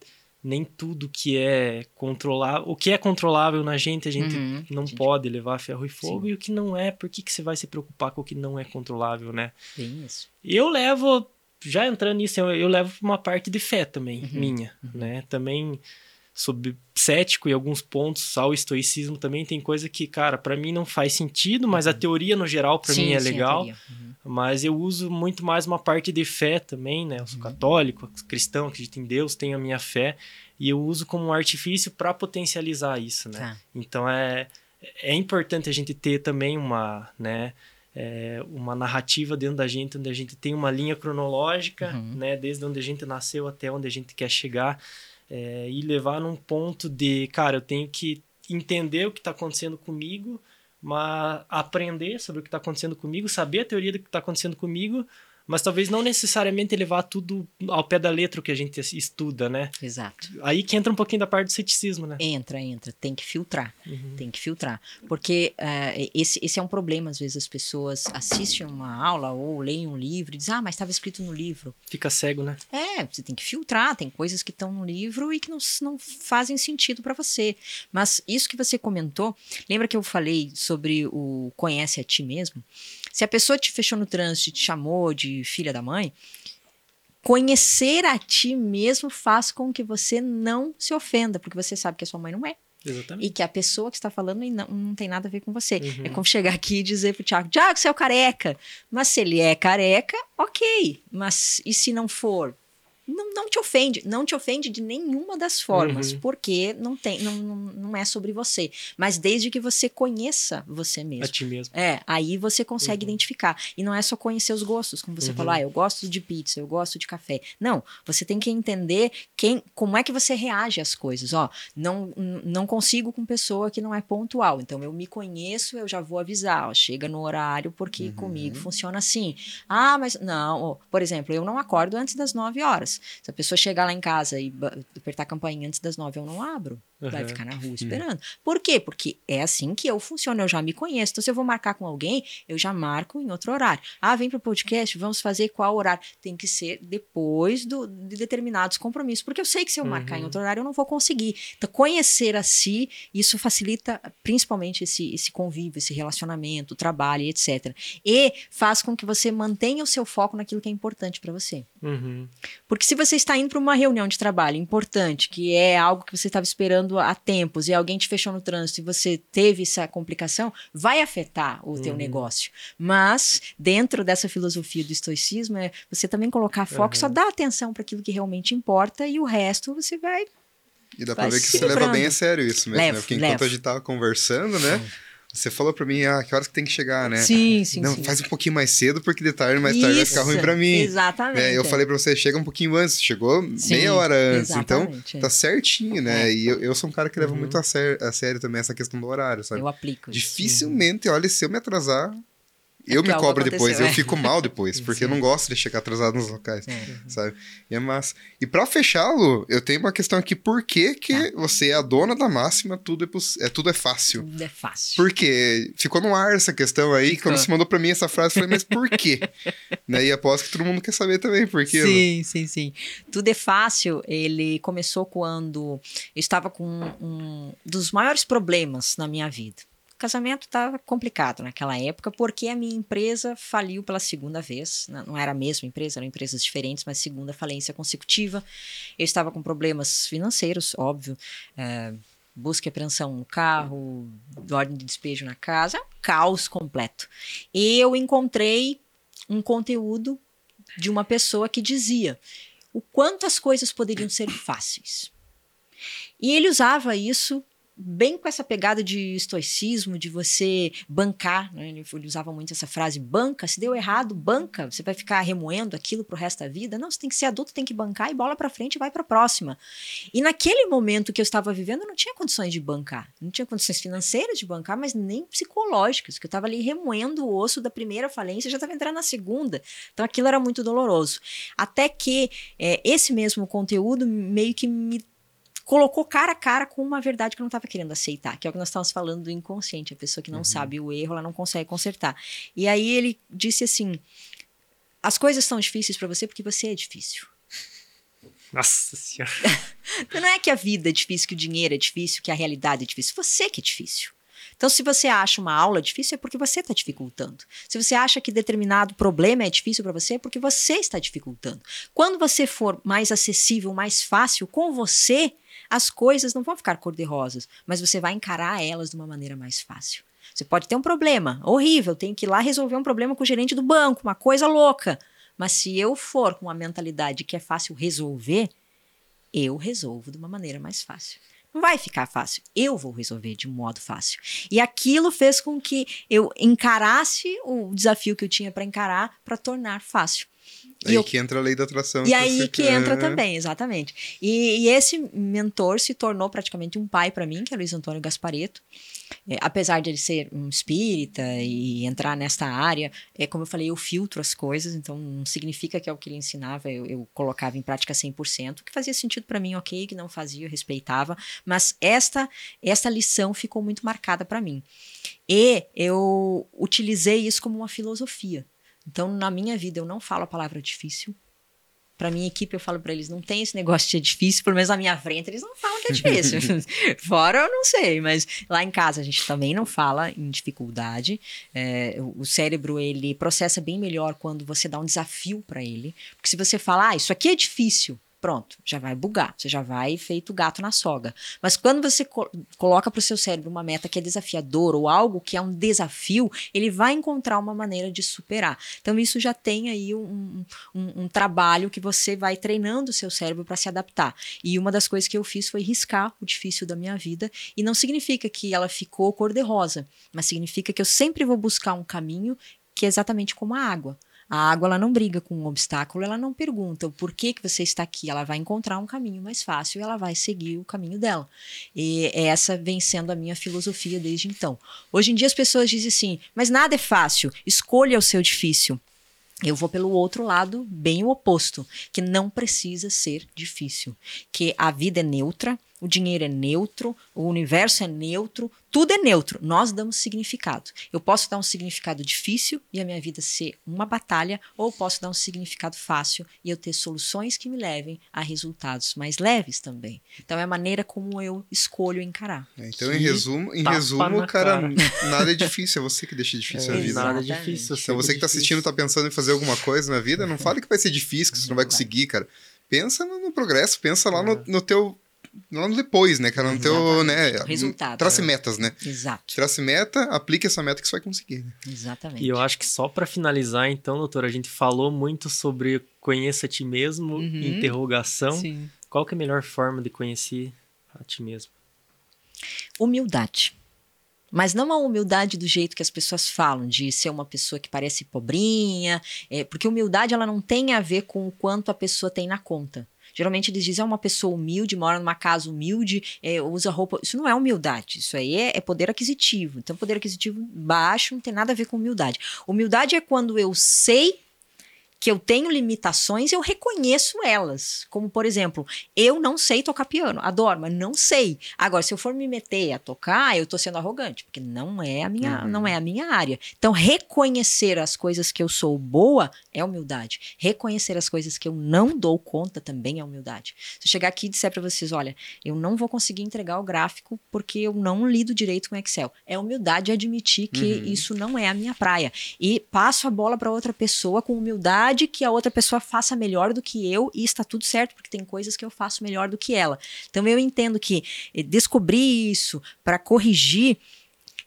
nem tudo que é controlável, o que é controlável na gente, a gente Uhum. não Gente, pode levar a ferro e fogo, Sim. e o que não é, por que, que você vai se preocupar com o que não é controlável, né? Bem isso. Eu levo, já entrando nisso, eu, eu levo uma parte de fé também, Uhum, minha, né? Também sou cético em alguns pontos ao estoicismo também tem coisa que, cara, pra mim não faz sentido, mas a teoria no geral pra Uhum. Sim, mim é sim, legal. Uhum. Mas eu uso muito mais uma parte de fé também, né? Eu sou Uhum. católico, cristão, acredito em Deus, tenho a minha fé e eu uso como um artifício para potencializar isso, né? Tá. Então é é importante a gente ter também uma, né, é, uma narrativa dentro da gente onde a gente tem uma linha cronológica, Uhum. né, desde onde a gente nasceu até onde a gente quer chegar é, e levar num ponto de, cara, eu tenho que entender o que está acontecendo comigo, mas aprender sobre o que está acontecendo comigo, saber a teoria do que está acontecendo comigo, mas talvez não necessariamente levar tudo ao pé da letra que a gente estuda, né? Exato. Aí que entra um pouquinho da parte do ceticismo, né? Entra, entra. Tem que filtrar. Uhum. Tem que filtrar. Porque uh, esse, esse é um problema. Às vezes as pessoas assistem uma aula ou leem um livro e dizem, ah, mas estava escrito no livro. Fica cego, né? É, você tem que filtrar. Tem coisas que estão no livro e que não, não fazem sentido para você. Mas isso que você comentou, lembra que eu falei sobre o conhece a ti mesmo? Se a pessoa te fechou no trânsito te chamou de filha da mãe, conhecer a ti mesmo faz com que você não se ofenda, porque você sabe que a sua mãe não é. Exatamente. E que a pessoa que está falando não, não tem nada a ver com você. Uhum. É como chegar aqui e dizer pro Tiago, Tiago, você é o careca. Mas se ele é careca, ok. Mas e se não for? Não, não te ofende, não te ofende de nenhuma das formas, Uhum. porque não tem, não, não, não é sobre você. Mas desde que você conheça você mesmo. A ti mesmo. É, aí você consegue Uhum. identificar. E não é só conhecer os gostos, como você Uhum. falou, ah, eu gosto de pizza, eu gosto de café. Não, você tem que entender quem, como é que você reage às coisas. Ó, não, não consigo com pessoa que não é pontual. Então eu me conheço, eu já vou avisar, ó, chega no horário, porque Uhum. comigo funciona assim. Ah, mas não, ó, por exemplo, eu não acordo antes das 9 horas. Se a pessoa chegar lá em casa e apertar a campainha antes das 9, eu não abro. Vai Uhum. ficar na rua esperando. Por quê? Porque é assim que eu funciono, eu já me conheço. Então, se eu vou marcar com alguém, eu já marco em outro horário. Ah, vem pro podcast, vamos fazer qual horário? Tem que ser depois do, de determinados compromissos, porque eu sei que se eu marcar em Uhum. outro horário, eu não vou conseguir. Então, conhecer a si, isso facilita principalmente esse, esse convívio, esse relacionamento, o trabalho, etc. E faz com que você mantenha o seu foco naquilo que é importante para você. Uhum. Porque se você está indo para uma reunião de trabalho importante, que é algo que você estava esperando há tempos, e alguém te fechou no trânsito e você teve essa complicação, vai afetar o teu Uhum. negócio. Mas, dentro dessa filosofia do estoicismo, é você também colocar foco, Uhum. só dar atenção para aquilo que realmente importa, e o resto você vai. E dá pra Vai ver que você leva bem a sério isso mesmo, Levo, né? Porque enquanto levo. a gente tava conversando, né? Você falou pra mim, ah, que horas que tem que chegar, né? Sim, sim, Não, sim. faz um pouquinho mais cedo, porque de tarde, mais tarde vai ficar ruim pra mim. Exatamente. É, eu falei pra você, chega um pouquinho antes, chegou Sim, meia hora antes, então é. tá certinho, né? É. E eu, eu sou um cara que leva Uhum. muito a, sério, a sério também essa questão do horário, sabe? Eu aplico. isso. Dificilmente, olha, se eu me atrasar, É eu me cobro depois, eu é. fico mal depois, <laughs> porque eu não gosto de chegar atrasado nos locais, <laughs> sabe? E é massa. E pra fechá-lo, eu tenho uma questão aqui, por que que Tá. você é a dona da máxima, tudo é, poss- é, tudo é fácil? Tudo é fácil. Porque ficou no ar essa questão aí, Ficou. quando você mandou pra mim essa frase, eu falei, mas por quê? <laughs> né? E aposto que todo mundo quer saber também por quê. né? Sim, sim, sim. Tudo é fácil. Ele começou quando eu estava com um dos maiores problemas na minha vida. Casamento estava complicado naquela época porque a minha empresa faliu pela segunda vez. Não não era a mesma empresa, eram empresas diferentes, mas segunda falência consecutiva. Eu estava com problemas financeiros, óbvio. é, busca e apreensão no carro, ordem de despejo na casa, é caos completo. E eu encontrei um conteúdo de uma pessoa que dizia o quanto as coisas poderiam ser fáceis. E ele usava isso bem com essa pegada de estoicismo, de você bancar, né? ele, ele usava muito essa frase, banca, se deu errado, banca, você vai ficar remoendo aquilo pro resto da vida? Não, você tem que ser adulto, tem que bancar e bola pra frente e vai pra próxima. E naquele momento que eu estava vivendo, eu não tinha condições de bancar, não tinha condições financeiras de bancar, mas nem psicológicas, que eu estava ali remoendo o osso da primeira falência, já estava entrando na segunda, então aquilo era muito doloroso. Até que é, esse mesmo conteúdo meio que me colocou cara a cara com uma verdade que eu não estava querendo aceitar, que é o que nós estávamos falando do inconsciente. A pessoa que não sabe o erro, ela não consegue consertar. E aí ele disse assim: as coisas são difíceis para você porque você é difícil. Nossa senhora. <laughs> Não é que a vida é difícil, que o dinheiro é difícil, que a realidade é difícil. Você que é difícil. Então, se você acha uma aula difícil, é porque você está dificultando. Se você acha que determinado problema é difícil para você, é porque você está dificultando. Quando você for mais acessível, mais fácil com você, as coisas não vão ficar cor-de-rosas, mas você vai encarar elas de uma maneira mais fácil. Você pode ter um problema horrível, tem que ir lá resolver um problema com o gerente do banco, uma coisa louca. Mas se eu for com uma mentalidade que é fácil resolver, eu resolvo de uma maneira mais fácil. Não vai ficar fácil, eu vou resolver de um modo fácil. E aquilo fez com que eu encarasse o desafio que eu tinha para encarar para tornar fácil. Aí eu- que entra a lei da atração. E aí que entra É. também, exatamente. E, e esse mentor se tornou praticamente um pai para mim, que é Luiz Antônio Gaspareto. É, apesar de ele ser um espírita e entrar nesta área, é como eu falei, eu filtro as coisas, então não significa que é o que ele ensinava, eu, eu colocava em prática 100%, que fazia sentido para mim, ok, que não fazia, eu respeitava, mas esta esta lição ficou muito marcada para mim. E eu utilizei isso como uma filosofia. Então, na minha vida, eu não falo a palavra difícil, Pra minha equipe, eu falo pra eles, não tem esse negócio de é difícil, pelo menos na minha frente, eles não falam que é difícil. <laughs> <laughs> Fora eu não sei, mas lá em casa a gente também não fala em dificuldade. É, o cérebro, ele processa bem melhor quando você dá um desafio pra ele. Porque se você falar, ah, isso aqui é difícil, pronto, já vai bugar, você já vai feito gato na soga. Mas quando você co- coloca pro seu cérebro uma meta que é desafiador ou algo que é um desafio, ele vai encontrar uma maneira de superar. Então isso já tem aí um, um, um trabalho que você vai treinando o seu cérebro para se adaptar. E uma das coisas que eu fiz foi riscar o difícil da minha vida. E não significa que ela ficou cor-de-rosa, mas significa que eu sempre vou buscar um caminho que é exatamente como a água. A água ela não briga com um obstáculo, ela não pergunta o porquê que você está aqui. Ela vai encontrar um caminho mais fácil e ela vai seguir o caminho dela. E essa vem sendo a minha filosofia desde então. Hoje em dia as pessoas dizem assim, mas nada é fácil, escolha o seu difícil. Eu vou pelo outro lado, bem o oposto, que não precisa ser difícil, que a vida é neutra, o dinheiro é neutro, o universo é neutro, tudo é neutro. Nós damos significado. Eu posso dar um significado difícil e a minha vida ser uma batalha, ou eu posso dar um significado fácil e eu ter soluções que me levem a resultados mais leves também. Então é a maneira como eu escolho encarar. É, Então, Que em resumo, em resumo na cara, cara. nada é difícil, é você que deixa difícil a É, vida. nada é difícil. Então você que tá assistindo, tá pensando em fazer alguma coisa na vida, não fale que vai ser difícil, que você não vai conseguir, cara. Pensa no, no progresso, pensa lá no, no teu. Lá no depois, né, cara? No teu, né? Exatamente. Resultado. Trace metas, né? Exato, Trace meta, aplique essa meta que você vai conseguir. né? exatamente. E eu acho que só pra finalizar, então, doutor, a gente falou muito sobre conheça a ti mesmo, Uhum. interrogação. Sim. Qual que é a melhor forma de conhecer a ti mesmo? humildade. Mas não a humildade do jeito que as pessoas falam, de ser uma pessoa que parece pobrinha, é, porque humildade ela não tem a ver com o quanto a pessoa tem na conta. Geralmente eles dizem é uma pessoa humilde, mora numa casa humilde, é, usa roupa. Isso não é humildade, isso aí é, é poder aquisitivo. Então, poder aquisitivo baixo não tem nada a ver com humildade. Humildade é quando eu sei que eu tenho limitações, eu reconheço elas. Como, por exemplo, eu não sei tocar piano, adoro, mas não sei. Agora, se eu for me meter a tocar, eu tô sendo arrogante, porque não é a minha, Uhum. não é a minha área. Então, reconhecer as coisas que eu sou boa é humildade. Reconhecer as coisas que eu não dou conta também é humildade. Se eu chegar aqui e disser para vocês, olha, eu não vou conseguir entregar o gráfico porque eu não lido direito com Excel. É humildade admitir que Uhum. isso não é a minha praia e passo a bola para outra pessoa com humildade que a outra pessoa faça melhor do que eu e está tudo certo, porque tem coisas que eu faço melhor do que ela. Então eu entendo que eh, descobrir isso para corrigir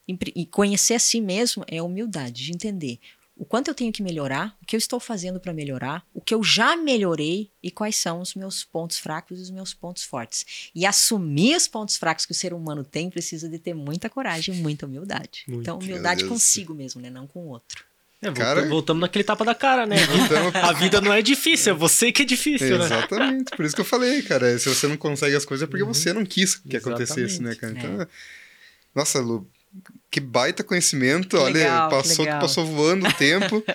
e conhecer a si mesmo é humildade, de entender o quanto eu tenho que melhorar, o que eu estou fazendo para melhorar, o que eu já melhorei e quais são os meus pontos fracos e os meus pontos fortes. E assumir os pontos fracos que o ser humano tem precisa de ter muita coragem e muita humildade. Muito. Então, humildade consigo mesmo, né? Não com o outro. É, Cara- voltamos naquele tapa da cara, né? <laughs> Então, A vida não é difícil, é você que é difícil, né? Exatamente, por isso que eu falei, cara. Se você não consegue as coisas é porque Uhum. você não quis que acontecesse, né, cara? Então, nossa, Lu, que baita conhecimento. Que Olha, legal, que passou, legal. passou voando o tempo. <laughs>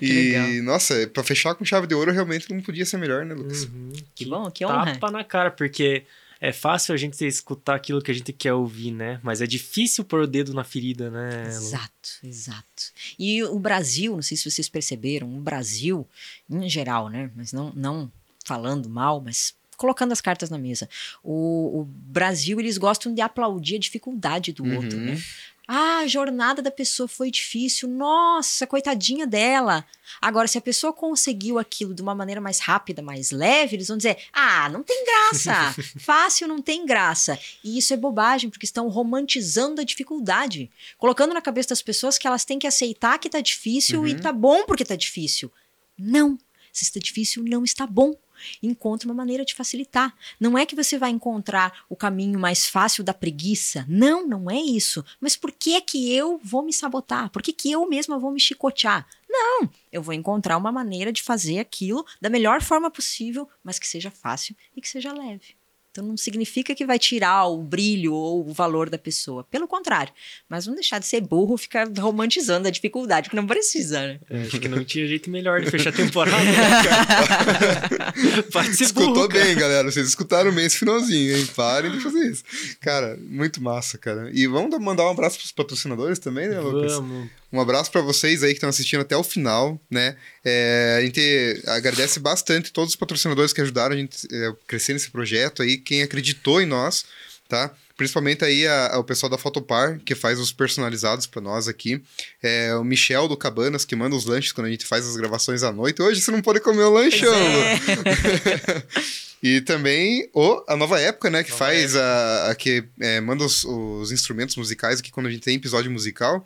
Que e, legal. nossa, pra fechar com chave de ouro, realmente não podia ser melhor, né, Lucas? Uhum. Que bom, que honra. Tapa na cara, porque é fácil a gente escutar aquilo que a gente quer ouvir, né? Mas é difícil pôr o dedo na ferida, né? Exato, exato. E o Brasil, não sei se vocês perceberam, o Brasil, em geral, né? Mas não, não falando mal, mas colocando as cartas na mesa. O, o Brasil, eles gostam de aplaudir a dificuldade do Uhum. outro, né? Ah, a jornada da pessoa foi difícil. Nossa, coitadinha dela. Agora, se a pessoa conseguiu aquilo de uma maneira mais rápida, mais leve, eles vão dizer: ah, não tem graça. <laughs> Fácil não tem graça. E isso é bobagem, porque estão romantizando a dificuldade. Colocando na cabeça das pessoas que elas têm que aceitar que tá difícil e Uhum. tá bom porque tá difícil. Não. Se está difícil, não está bom. Encontre uma maneira de facilitar. Não é que você vai encontrar o caminho mais fácil da preguiça. Não, não é isso. Mas por que que eu vou me sabotar? Por que, que eu mesma vou me chicotear? Não, eu vou encontrar uma maneira de fazer aquilo da melhor forma possível, mas que seja fácil e que seja leve. Então não significa que vai tirar o brilho ou o valor da pessoa. Pelo contrário. Mas não deixar de ser burro, ficar romantizando a dificuldade, que não precisa, né? É, acho que não tinha jeito melhor de fechar a temporada, <laughs> né? Pode ser Escutou burro, cara. bem, galera. Vocês escutaram bem esse finalzinho, hein? Parem de fazer isso. Cara, muito massa, cara. E vamos dar- mandar um abraço pros patrocinadores também, né, Lucas? Vamos. Um abraço pra vocês aí que estão assistindo até o final, né? É, a gente agradece bastante todos os patrocinadores que ajudaram a gente é, a crescer nesse projeto aí, quem acreditou em nós, tá? Principalmente aí a- o pessoal da Fotopar, que faz os personalizados pra nós aqui. É, o Michel do Cabanas, que manda os lanches quando a gente faz as gravações à noite. Hoje você não pode comer o lanchão. É. <laughs> E também o, a Nova Época, né? Que Nova faz a, a que é, manda os, os instrumentos musicais aqui quando a gente tem episódio musical.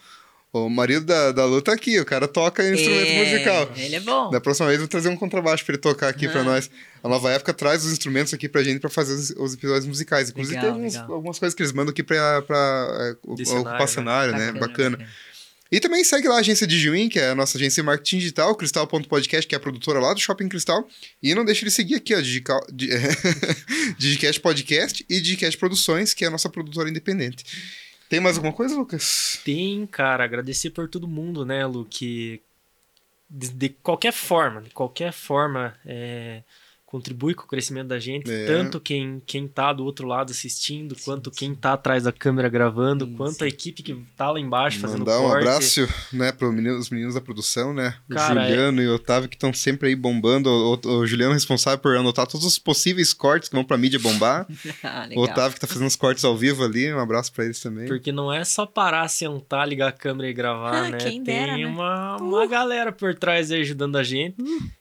O marido da, da Lu tá aqui, o cara toca instrumento É, musical. Ele é bom. Da próxima vez eu vou trazer um contrabaixo pra ele tocar aqui pra Ah. nós. A Nova Época traz os instrumentos aqui pra gente pra fazer os, os episódios musicais. Inclusive Legal, tem alguns- algumas coisas que eles mandam aqui pra, pra é, o- De cenário, ocupar né? né? Bacana. E também segue lá a agência de Juin, que é a nossa agência de marketing digital, Cristal.podcast, que é a produtora lá do Shopping Cristal. E não deixe de seguir aqui, ó, Digical, Di- <laughs> Digicast Podcast e Digicast Produções, que é a nossa produtora independente. Tem mais alguma coisa, Lucas? Tem, cara, agradecer por todo mundo, né, Lu, que de, de qualquer forma, de qualquer forma, é, contribui com o crescimento da gente, É. tanto quem, quem tá do outro lado assistindo, Sim, quanto sim. quem tá atrás da câmera gravando, Sim, quanto sim. a equipe que tá lá embaixo fazendo Mandar um corte. abraço, né, para os meninos da produção, né? O Cara, é- Juliano e o Otávio, que estão sempre aí bombando. O, o, o Juliano é responsável por anotar todos os possíveis cortes que vão pra mídia bombar. <laughs> Ah, o. Otávio que tá fazendo os cortes ao vivo ali. Um abraço pra eles também. Porque não é só parar, sentar, ligar a câmera e gravar, Ah, né? quem Tem dera, né? uma, uma galera por trás aí ajudando a gente.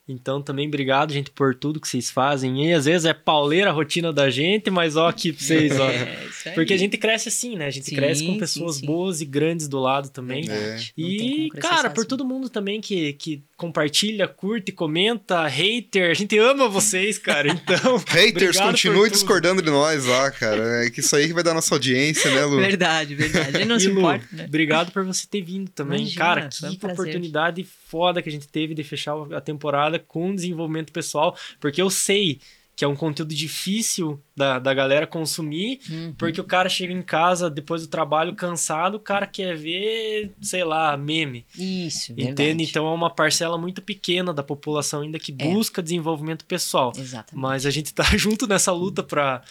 Então também obrigado, gente, por tudo que vocês fazem. E às vezes é pauleira a rotina da gente, mas ó aqui pra vocês, ó. <laughs> É, isso aí. Porque a gente cresce assim, né? A gente Sim, cresce com sim, pessoas sim. boas e grandes do lado também. Tem E, cara, por todo mundo também que, que compartilha, curte, comenta, hater, a gente ama vocês, cara. Então, <laughs> Haters, continue discordando de nós lá, cara. É que isso aí que vai dar nossa audiência, né, Lu? Verdade, verdade. Ele não <laughs> E, se Lu, importa, né? Obrigado por você ter vindo também. Imagina, Cara, um que prazer. oportunidade foda que a gente teve de fechar a temporada com desenvolvimento pessoal, porque eu sei que é um conteúdo difícil da, da galera consumir, Uhum. porque o cara chega em casa depois do trabalho cansado, o cara quer ver, sei lá, meme. Isso, Entende? verdade. Então é uma parcela muito pequena da população ainda que É. busca desenvolvimento pessoal. Exatamente. Mas a gente tá <laughs> junto nessa luta pra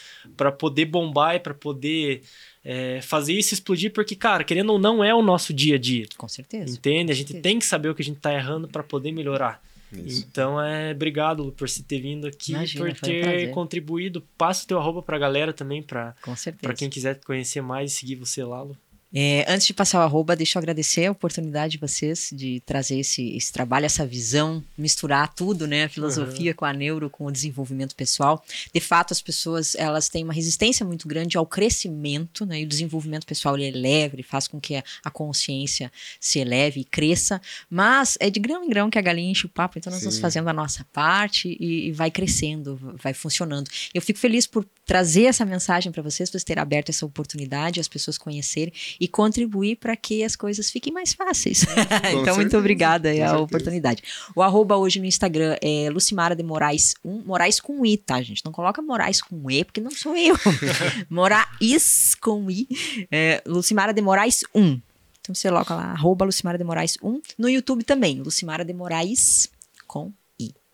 poder bombar e pra poder é, fazer isso explodir, porque, cara, querendo ou não, é o nosso dia a dia. Com certeza. Entende? A gente certeza. tem que saber o que a gente tá errando pra poder melhorar. Isso. Então, é obrigado Lu, por você ter vindo aqui, Imagina, por um ter prazer. contribuído. Passa o teu arroba pra galera também, pra, Com certeza. pra quem quiser conhecer mais e seguir você lá, Lu. É, antes de passar o arroba, deixa eu agradecer a oportunidade de vocês de trazer esse, esse trabalho, essa visão, misturar tudo, né? A filosofia com a neuro, com o desenvolvimento pessoal. De fato, as pessoas elas têm uma resistência muito grande ao crescimento, né? E o desenvolvimento pessoal ele eleva, ele faz com que a, a consciência se eleve e cresça. Mas é de grão em grão que a galinha enche o papo, então nós vamos Sim. fazendo a nossa parte e, e vai crescendo, vai funcionando. Eu fico feliz por trazer essa mensagem para vocês, por ter aberto essa oportunidade, as pessoas conhecerem e contribuir para que as coisas fiquem mais fáceis. <laughs> então, muito certeza, obrigada aí com a oportunidade. O arroba hoje no Instagram é Lucimara de Moraes 1, Moraes com I, tá, gente? Não coloca Moraes com E, porque não sou eu. <laughs> Moraes com I. É, Lucimara de Moraes 1. Então você coloca lá, arroba Lucimara de Moraes 1. No YouTube também, Lucimara de Moraes com.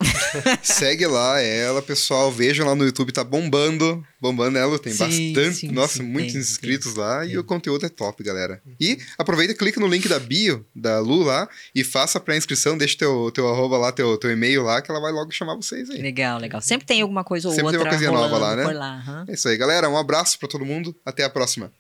<laughs> Segue lá ela, pessoal. Vejam lá no YouTube, tá bombando. Bombando ela, tem Sim, bastante. sim, nossa, sim, muitos tem, inscritos lá. E o conteúdo é top, galera. E aproveita e clica no link da bio da Lu lá e faça a pré-inscrição. Deixa teu, teu arroba lá, teu, teu e-mail lá, que ela vai logo chamar vocês aí. Legal, legal. Sempre tem alguma coisa ou Sempre tem outra uma coisinha nova lá, né? lá. aham. É isso aí, galera. Um abraço pra todo mundo. Até a próxima.